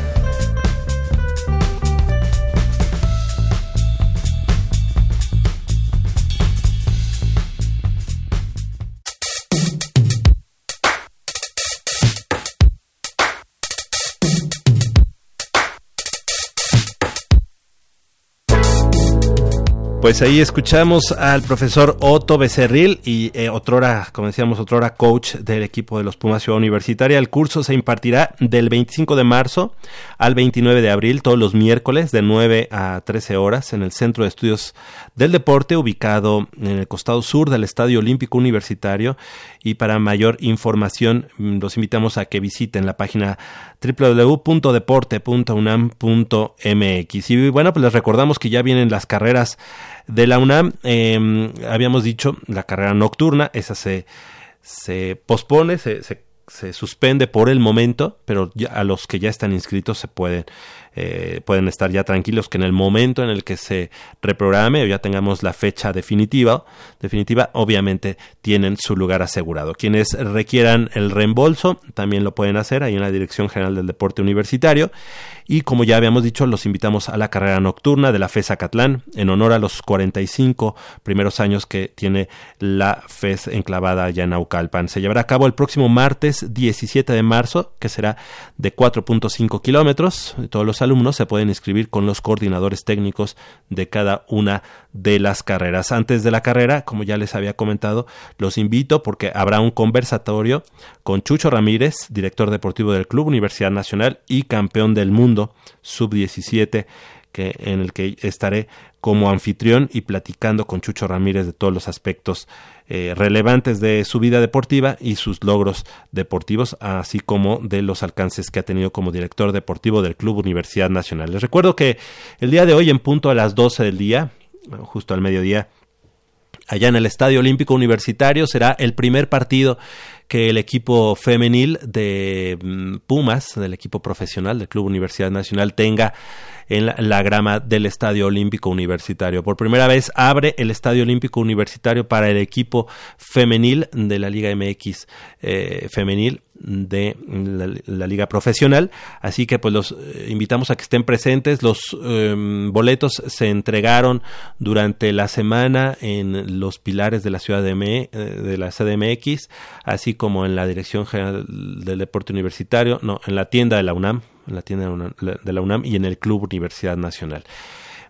Pues ahí escuchamos al profesor Otto Becerril y eh, otrora, como decíamos, otrora coach del equipo de los Pumas Ciudad Universitaria. El curso se impartirá del 25 de marzo al 29 de abril, todos los miércoles, de 9 a 13 horas, en el Centro de Estudios del Deporte, ubicado en el costado sur del Estadio Olímpico Universitario. Y para mayor información, mm, los invitamos a que visiten la página www.deporte.unam.mx. Y bueno, pues les recordamos que ya vienen las carreras de la UNAM. Em, habíamos dicho la carrera nocturna, esa se, se pospone, se, se, se suspende por el momento, pero ya a los que ya están inscritos se pueden eh, pueden estar ya tranquilos que en el momento en el que se reprograme o ya tengamos la fecha definitiva, definitiva, obviamente tienen su lugar asegurado. Quienes requieran el reembolso también lo pueden hacer ahí en la Dirección General del Deporte Universitario. Y como ya habíamos dicho, los invitamos a la carrera nocturna de la FES Acatlán en honor a los 45 primeros años que tiene la FES enclavada allá en Naucalpan. Se llevará a cabo el próximo martes 17 de marzo, que será de 4.5 kilómetros. Todos los alumnos se pueden inscribir con los coordinadores técnicos de cada una de las carreras. Antes de la carrera, como ya les había comentado, los invito porque habrá un conversatorio con Chucho Ramírez, director deportivo del Club Universidad Nacional y campeón del mundo sub-17 que, en el que estaré como anfitrión y platicando con Chucho Ramírez de todos los aspectos eh, relevantes de su vida deportiva y sus logros deportivos, así como de los alcances que ha tenido como director deportivo del Club Universidad Nacional. Les recuerdo que el día de hoy, en punto a las 12 del día, justo al mediodía, allá en el Estadio Olímpico Universitario, será el primer partido que el equipo femenil de mm, Pumas, del equipo profesional del Club Universidad Nacional, tenga en la, grama del Estadio Olímpico Universitario. Por primera vez abre el Estadio Olímpico Universitario para el equipo femenil de la Liga MX eh, femenil de la, liga profesional así que pues los eh, invitamos a que estén presentes los em, boletos se entregaron durante la semana en los pilares de la ciudad de, M, eh, de la CDMX así como en la dirección general del deporte universitario no en la tienda de la UNAM en la tienda de la UNAM y en el Club Universidad Nacional.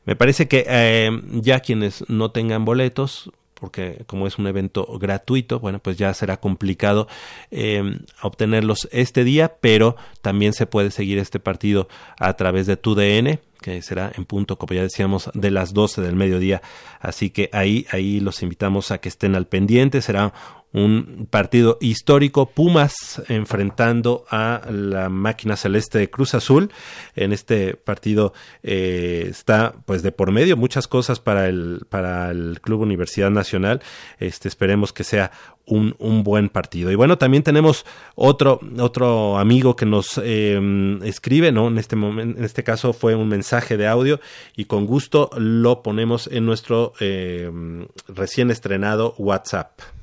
Me parece que eh, ya quienes no tengan boletos, porque como es un evento gratuito, bueno, pues ya será complicado eh, obtenerlos este día, pero también se puede seguir este partido a través de tu DN, que será en punto, como ya decíamos, de las 12 del mediodía. Así que ahí, ahí los invitamos a que estén al pendiente. Será un partido histórico, Pumas enfrentando a la máquina celeste de Cruz Azul. En este partido eh, está pues de por medio muchas cosas para el, para el Club Universidad Nacional. Este, esperemos que sea un, un, buen partido. Y bueno, también tenemos otro, otro amigo que nos em, escribe, ¿no? En este momento, en este caso fue un mensaje de audio y con gusto lo ponemos en nuestro em, recién estrenado WhatsApp.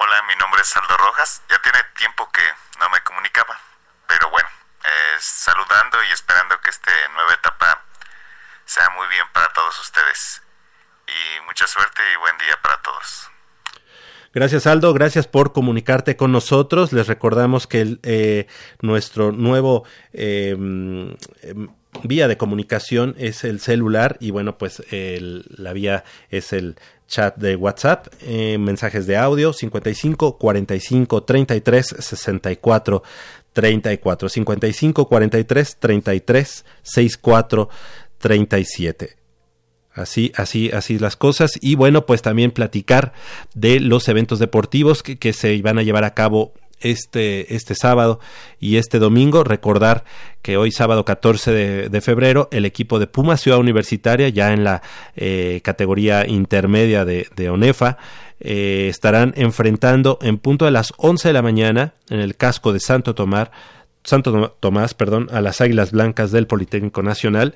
Hola, mi nombre es Aldo Rojas. Ya tiene tiempo que no me comunicaba, pero bueno, saludando y esperando que esta nueva etapa sea muy bien para todos ustedes. Y mucha suerte y buen día para todos. Gracias Aldo, gracias por comunicarte con nosotros. Les recordamos que eh, nuestro nuevo em, em, vía de comunicación es el celular y bueno pues la vía es el chat de WhatsApp, eh, mensajes de audio 55 45 33 64 34 55 43 33 64 37. Así, así, así las cosas. Y bueno, pues también platicar de los eventos deportivos que, que se van a llevar a cabo este, este sábado y este domingo. Recordar que hoy sábado 14 de, febrero el equipo de Puma Ciudad Universitaria, ya en la eh, categoría intermedia de, ONEFA, eh, estarán enfrentando en punto de las 11 de la mañana en el casco de Santo Tomás Santo Tomás, perdón, a las Águilas Blancas del Politécnico Nacional.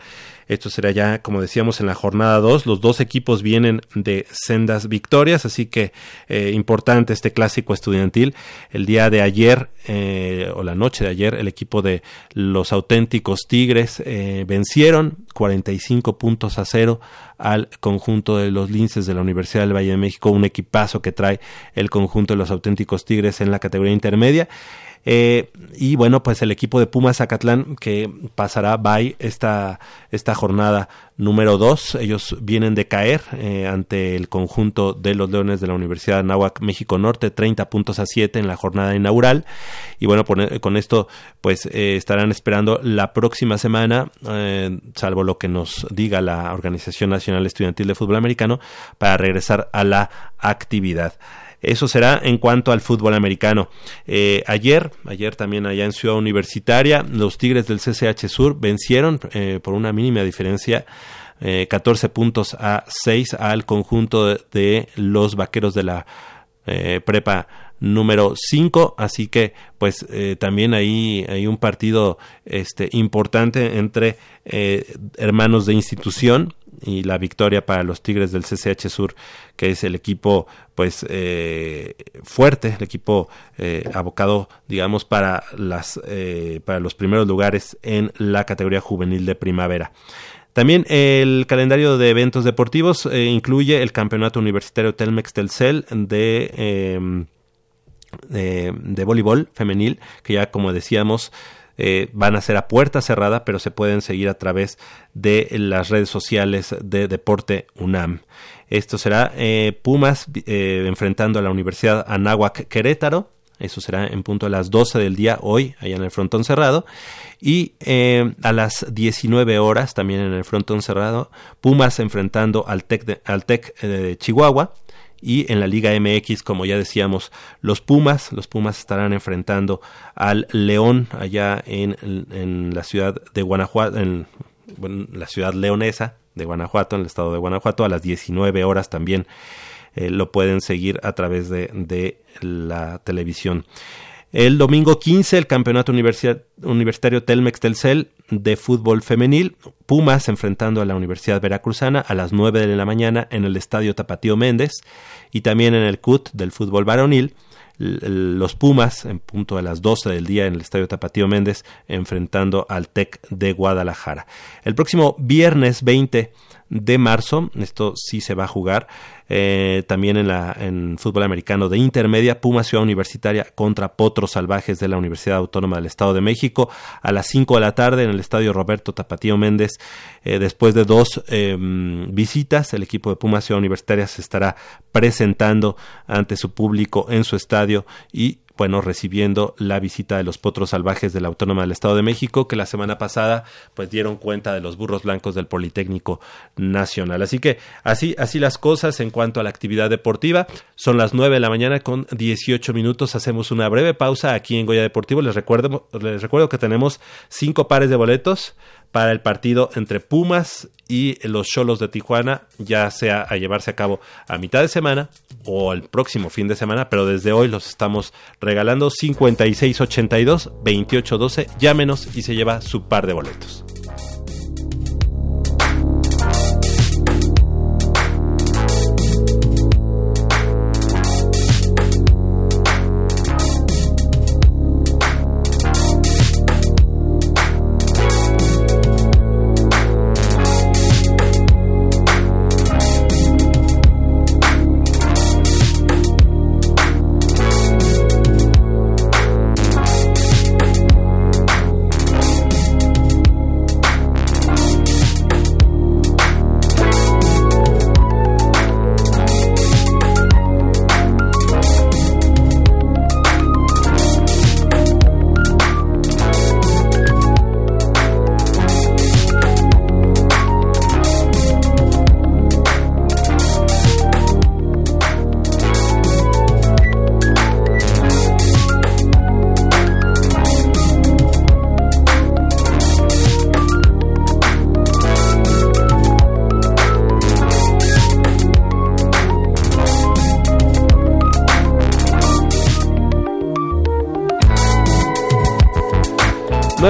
Esto será ya, como decíamos, en la jornada 2. Los dos equipos vienen de sendas victorias, así que eh, importante este clásico estudiantil. El día de ayer, eh, o la noche de ayer, el equipo de los auténticos Tigres eh, vencieron 45 puntos a cero al conjunto de los linces de la Universidad del Valle de México, un equipazo que trae el conjunto de los auténticos Tigres en la categoría intermedia. Eh, y bueno, pues el equipo de Pumas Zacatlán que pasará by esta, esta jornada número 2. Ellos vienen de caer eh, ante el conjunto de los Leones de la Universidad de Anáhuac, México Norte, 30 puntos a 7 en la jornada inaugural. Y bueno, con esto pues eh, estarán esperando la próxima semana, salvo lo que nos diga la Organización Nacional Estudiantil de Fútbol Americano, para regresar a la actividad. Eso será en cuanto al fútbol americano. Eh, ayer, ayer también allá en Ciudad Universitaria, los Tigres del CCH Sur vencieron eh, por una mínima diferencia. 14 eh, puntos a 6 al conjunto de, los vaqueros de la prepa número 5 así que pues también ahí hay un partido este importante entre hermanos de institución y la victoria para los Tigres del CCH Sur, que es el equipo pues eh, fuerte, el equipo eh, abocado digamos para las eh, para los primeros lugares en la categoría juvenil de primavera. También el calendario de eventos deportivos incluye el campeonato universitario Telmex Telcel de, em, de, de voleibol femenil, que ya como decíamos eh, van a ser a puerta cerrada, pero se pueden seguir a través de las redes sociales de Deporte UNAM. Esto será eh, Pumas eh, enfrentando a la Universidad Anáhuac Querétaro. Eso será en punto a las 12 del día hoy, allá en el frontón cerrado. Y a las 19 horas, también en el frontón cerrado, Pumas enfrentando al TEC de, al TEC de Chihuahua y en la Liga MX, como ya decíamos, los Pumas, los Pumas estarán enfrentando al León allá en, en la ciudad de Guanajuato, en la ciudad leonesa de Guanajuato, en el estado de Guanajuato, a las 19 horas también eh, lo pueden seguir a través de, de la televisión. El domingo 15, el campeonato universitario Telmex Telcel de fútbol femenil, Pumas enfrentando a la Universidad Veracruzana a las 9 de la mañana en el Estadio Tapatío Méndez y también en el CUT del fútbol varonil, los Pumas en punto de las 12 del día en el Estadio Tapatío Méndez enfrentando al TEC de Guadalajara. El próximo viernes 20 de marzo, esto sí se va a jugar, eh, también en, la, en fútbol americano de intermedia, Puma Ciudad Universitaria contra Potros Salvajes de la Universidad Autónoma del Estado de México a las 5 de la tarde en el Estadio Roberto Tapatío Méndez. Eh, después de dos em, visitas, el equipo de Puma Ciudad Universitaria se estará presentando ante su público en su estadio y bueno, recibiendo la visita de los potros salvajes de la Autónoma del Estado de México, que la semana pasada pues dieron cuenta de los burros blancos del Politécnico Nacional. Así que así, así las cosas en cuanto a la actividad deportiva. Son las 9 de la mañana con 18 minutos. Hacemos una breve pausa aquí en Goya Deportivo. Les recuerdo, les recuerdo que tenemos cinco pares de boletos para el partido entre Pumas y los Cholos de Tijuana, ya sea a llevarse a cabo a mitad de semana o el próximo fin de semana, pero desde hoy los estamos regalando 5682 2812, llámenos y se lleva su par de boletos.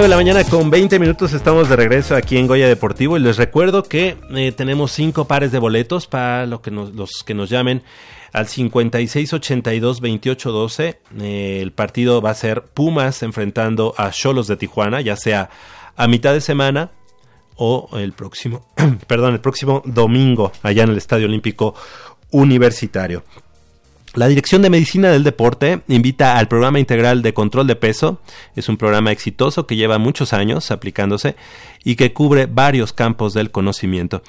9 de la mañana con 20 minutos estamos de regreso aquí en Goya Deportivo y les recuerdo que eh, tenemos cinco pares de boletos para lo que nos, los que nos llamen al 5682-2812. Eh, el partido va a ser Pumas enfrentando a Cholos de Tijuana, ya sea a mitad de semana o el próximo, <clears throat> perdón, el próximo domingo allá en el Estadio Olímpico Universitario. La Dirección de Medicina del Deporte invita al programa integral de control de peso. Es un programa exitoso que lleva muchos años aplicándose y que cubre varios campos del conocimiento.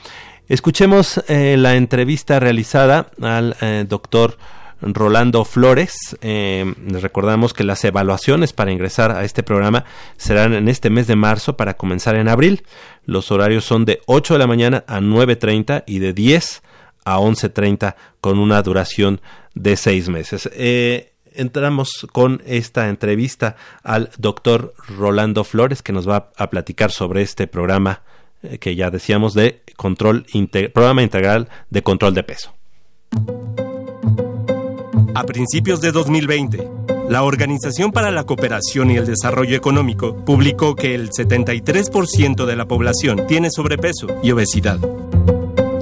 Escuchemos eh, la entrevista realizada al eh, doctor Rolando Flores. Eh, recordamos que las evaluaciones para ingresar a este programa serán en este mes de marzo para comenzar en abril. Los horarios son de 8 de la mañana a 9.30 y de 10 a 11.30 con una duración de seis meses. Eh, entramos con esta entrevista al doctor Rolando Flores que nos va a platicar sobre este programa eh, que ya decíamos de control programa integral de control de peso. A principios de 2020, la Organización para la Cooperación y el Desarrollo Económico publicó que el 73% de la población tiene sobrepeso y obesidad.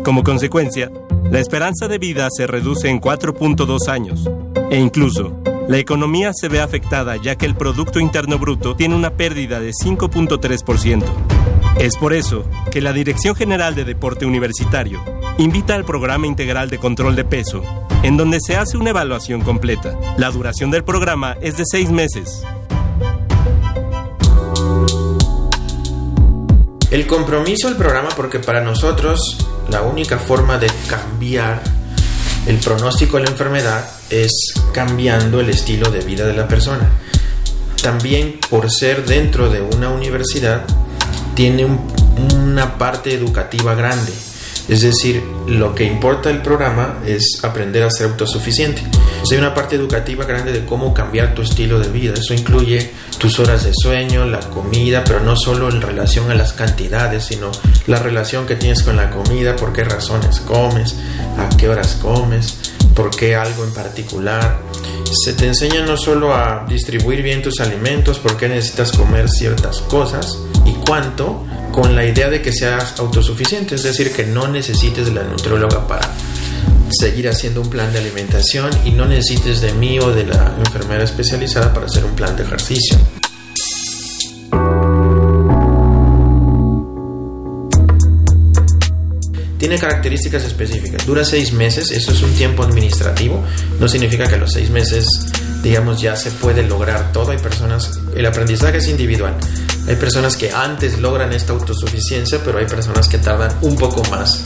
Como consecuencia, la esperanza de vida se reduce en 4.2 años e incluso la economía se ve afectada ya que el Producto Interno Bruto tiene una pérdida de 5.3%. Es por eso que la Dirección General de Deporte Universitario invita al programa integral de control de peso, en donde se hace una evaluación completa. La duración del programa es de seis meses. El compromiso del programa, porque para nosotros la única forma de cambiar el pronóstico de la enfermedad es cambiando el estilo de vida de la persona. También por ser dentro de una universidad, tiene una parte educativa grande. Es decir, lo que importa el programa es aprender a ser autosuficiente. Hay una parte educativa grande de cómo cambiar tu estilo de vida. Eso incluye tus horas de sueño, la comida, pero no solo en relación a las cantidades, sino la relación que tienes con la comida, por qué razones comes, a qué horas comes, por qué algo en particular. Se te enseña no solo a distribuir bien tus alimentos, por qué necesitas comer ciertas cosas y cuánto, con la idea de que seas autosuficiente, es decir, que no necesites de la nutrióloga para seguir haciendo un plan de alimentación y no necesites de mí o de la enfermera especializada para hacer un plan de ejercicio. Tiene características específicas. Dura seis meses, eso es un tiempo administrativo. No significa que los seis meses, digamos, ya se puede lograr todo. Hay personas, el aprendizaje es individual. Hay personas que antes logran esta autosuficiencia, pero hay personas que tardan un poco más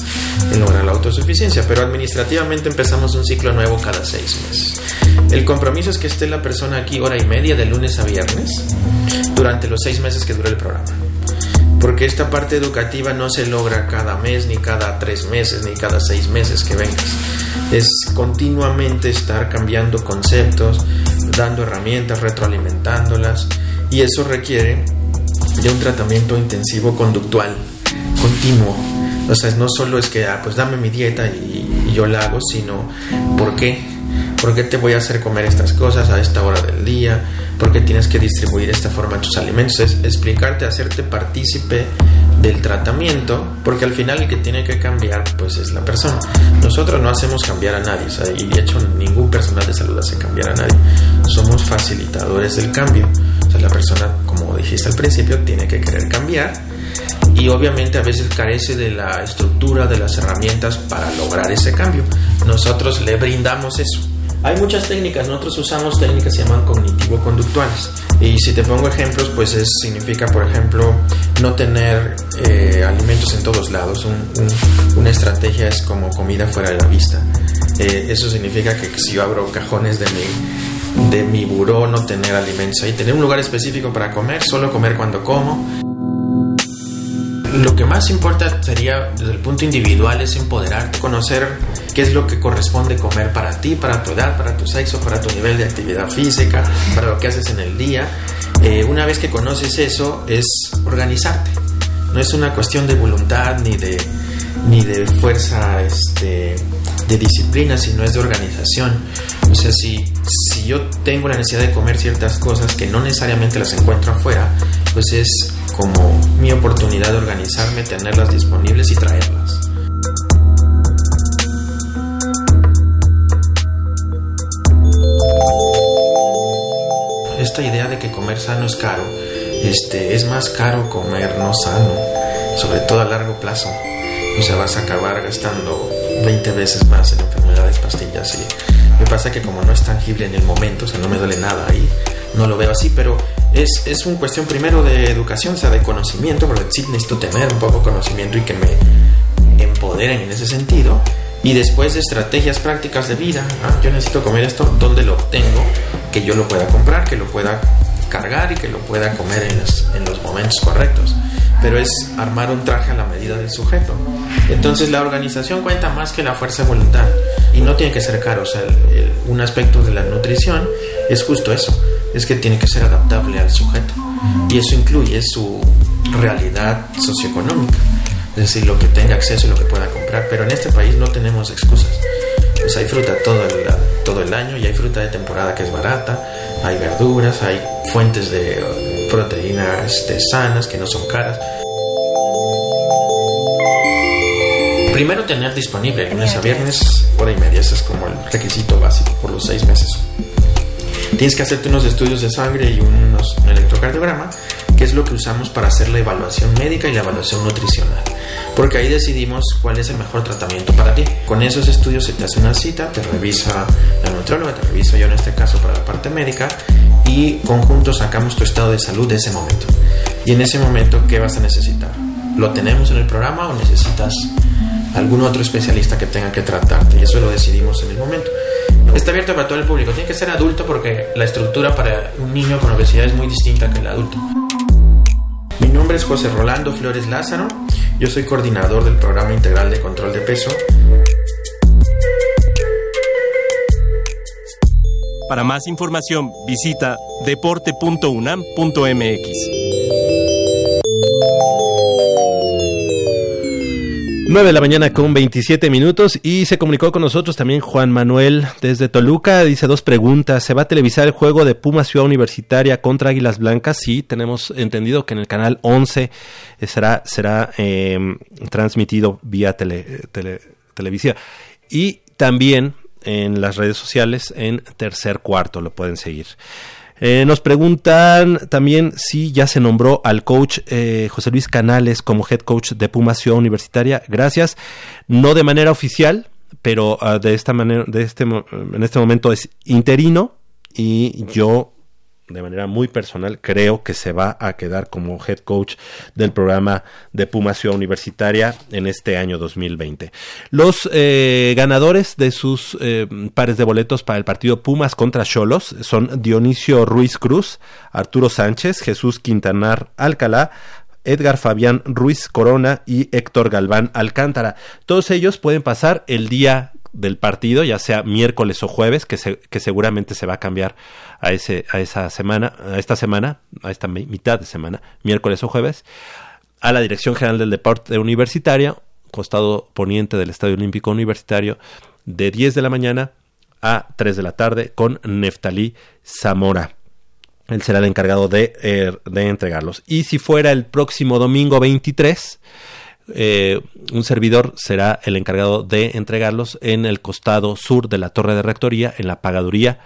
en lograr la autosuficiencia. Pero administrativamente empezamos un ciclo nuevo cada seis meses. El compromiso es que esté la persona aquí hora y media de lunes a viernes durante los seis meses que dura el programa porque esta parte educativa no se logra cada mes, ni cada tres meses, ni cada seis meses que vengas. Es continuamente estar cambiando conceptos, dando herramientas, retroalimentándolas, y eso requiere de un tratamiento intensivo conductual, continuo. O sea, no solo es que, ah, pues dame mi dieta y, yo la hago, sino ¿por qué? ¿Por qué te voy a hacer comer estas cosas a esta hora del día? ¿Por qué tienes que distribuir de esta forma tus alimentos? Es explicarte, hacerte partícipe del tratamiento, porque al final el que tiene que cambiar pues es la persona. Nosotros no hacemos cambiar a nadie, y de hecho ningún personal de salud hace cambiar a nadie. Somos facilitadores del cambio. O sea, la persona, como dijiste al principio, tiene que querer cambiar y obviamente a veces carece de la estructura, de las herramientas para lograr ese cambio. Nosotros le brindamos eso. Hay muchas técnicas, nosotros usamos técnicas que se llaman cognitivo-conductuales. Y si te pongo ejemplos, pues es, significa, por ejemplo, no tener eh, alimentos en todos lados. una estrategia es como comida fuera de la vista. Eh, eso significa que si yo abro cajones de mi, de mi buró, no tener alimentos ahí, tener un lugar específico para comer, solo comer cuando como lo que más importa sería desde el punto individual es empoderarte, conocer qué es lo que corresponde comer para ti, para tu edad, para tu sexo, para tu nivel de actividad física, para lo que haces en el día. Eh, una vez que conoces eso, es organizarte. No es una cuestión de voluntad ni de, ni de fuerza este, de disciplina, sino es de organización. O sea, si, si yo tengo la necesidad de comer ciertas cosas que no necesariamente las encuentro afuera, pues es como mi oportunidad de organizarme, tenerlas disponibles y traerlas. Esta idea de que comer sano es caro, este, es más caro comer no sano, sobre todo a largo plazo. O sea, vas a acabar gastando 20 veces más en enfermedades, pastillas y me pasa que como no es tangible en el momento, o sea, no me duele nada y no lo veo así, pero es, es una cuestión primero de educación, o sea, de conocimiento, porque sí necesito tener un poco de conocimiento y que me empoderen en ese sentido. Y después de estrategias prácticas de vida, ah, yo necesito comer esto, ¿dónde lo obtengo? Que yo lo pueda comprar, que lo pueda cargar y que lo pueda comer en los, en los momentos correctos. Pero es armar un traje a la medida del sujeto. Entonces la organización cuenta más que la fuerza de voluntad y no tiene que ser caro. O sea, un aspecto de la nutrición es justo eso, es que tiene que ser adaptable al sujeto y eso incluye su realidad socioeconómica, es decir, lo que tenga acceso y lo que pueda comprar. Pero en este país no tenemos excusas. Pues hay fruta todo el, todo el año y hay fruta de temporada que es barata, hay verduras, hay fuentes de proteínas de sanas que no son caras. Primero tener disponible lunes a viernes, hora y media, ese es como el requisito básico por los seis meses. Tienes que hacerte unos estudios de sangre y unos, un electrocardiograma, que es lo que usamos para hacer la evaluación médica y la evaluación nutricional. Porque ahí decidimos cuál es el mejor tratamiento para ti. Con esos estudios se te hace una cita, te revisa la nutrióloga, te reviso yo en este caso para la parte médica y conjuntos sacamos tu estado de salud de ese momento. Y en ese momento, ¿qué vas a necesitar? ¿Lo tenemos en el programa o necesitas algún otro especialista que tenga que tratarte? Y eso lo decidimos en el momento. Está abierto para todo el público. Tiene que ser adulto porque la estructura para un niño con obesidad es muy distinta que el adulto. Mi nombre es José Rolando Flores Lázaro. Yo soy coordinador del programa integral de control de peso. Para más información visita deporte.unam.mx. 9 de la mañana con 27 minutos y se comunicó con nosotros también Juan Manuel desde Toluca. Dice dos preguntas. ¿Se va a televisar el juego de Puma Ciudad Universitaria contra Águilas Blancas? Sí, tenemos entendido que en el canal 11 eh, será, será em, transmitido vía tele, televisión. Y también en las redes sociales en tercer cuarto lo pueden seguir. Eh, nos preguntan también si ya se nombró al coach eh, José Luis Canales como head coach de Puma Ciudad Universitaria. Gracias. No de manera oficial, pero uh, de esta manera, de este, en este momento es interino y yo de manera muy personal, creo que se va a quedar como head coach del programa de Puma Ciudad Universitaria en este año 2020. Los eh, ganadores de sus eh, pares de boletos para el partido Pumas contra Cholos son Dionisio Ruiz Cruz, Arturo Sánchez, Jesús Quintanar Alcalá, Edgar Fabián Ruiz Corona y Héctor Galván Alcántara. Todos ellos pueden pasar el día del partido, ya sea miércoles o jueves, que, que seguramente se va a cambiar a, ese, a esa semana, a esta semana, a esta mitad de semana, miércoles o jueves, a la Dirección General del Deporte Universitario, costado poniente del Estadio Olímpico Universitario, de 10 de la mañana a 3 de la tarde con Neftalí Zamora. Él será el encargado de, eh, de entregarlos. Y si fuera el próximo domingo 23, eh, un servidor será el encargado de entregarlos en el costado sur de la torre de rectoría, en la pagaduría,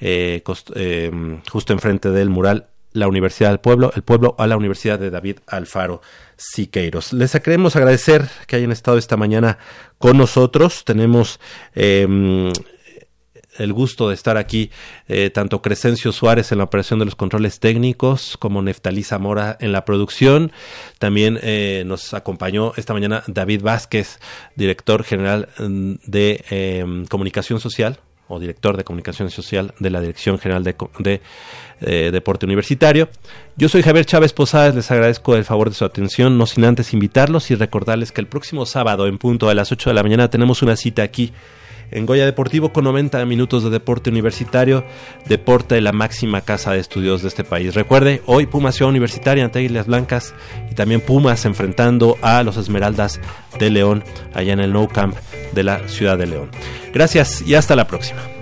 eh, eh, justo enfrente del mural la Universidad del Pueblo, el pueblo a la Universidad de David Alfaro Siqueiros. Les queremos agradecer que hayan estado esta mañana con nosotros. Tenemos em, el gusto de estar aquí, eh, tanto Crescencio Suárez en la operación de los controles técnicos como Neftalí Zamora en la producción. También eh, nos acompañó esta mañana David Vázquez, director general mm, de em, comunicación social o director de comunicación social de la Dirección General de, de eh, Deporte Universitario. Yo soy Javier Chávez Posadas, les agradezco el favor de su atención, no sin antes invitarlos y recordarles que el próximo sábado en punto a las 8 de la mañana tenemos una cita aquí en Goya Deportivo con 90 minutos de deporte universitario, deporte de la máxima casa de estudios de este país. Recuerde, hoy Pumas Ciudad Universitaria ante Islas Blancas y también Pumas enfrentando a los Esmeraldas de León allá en el No Camp de la ciudad de León. Gracias y hasta la próxima.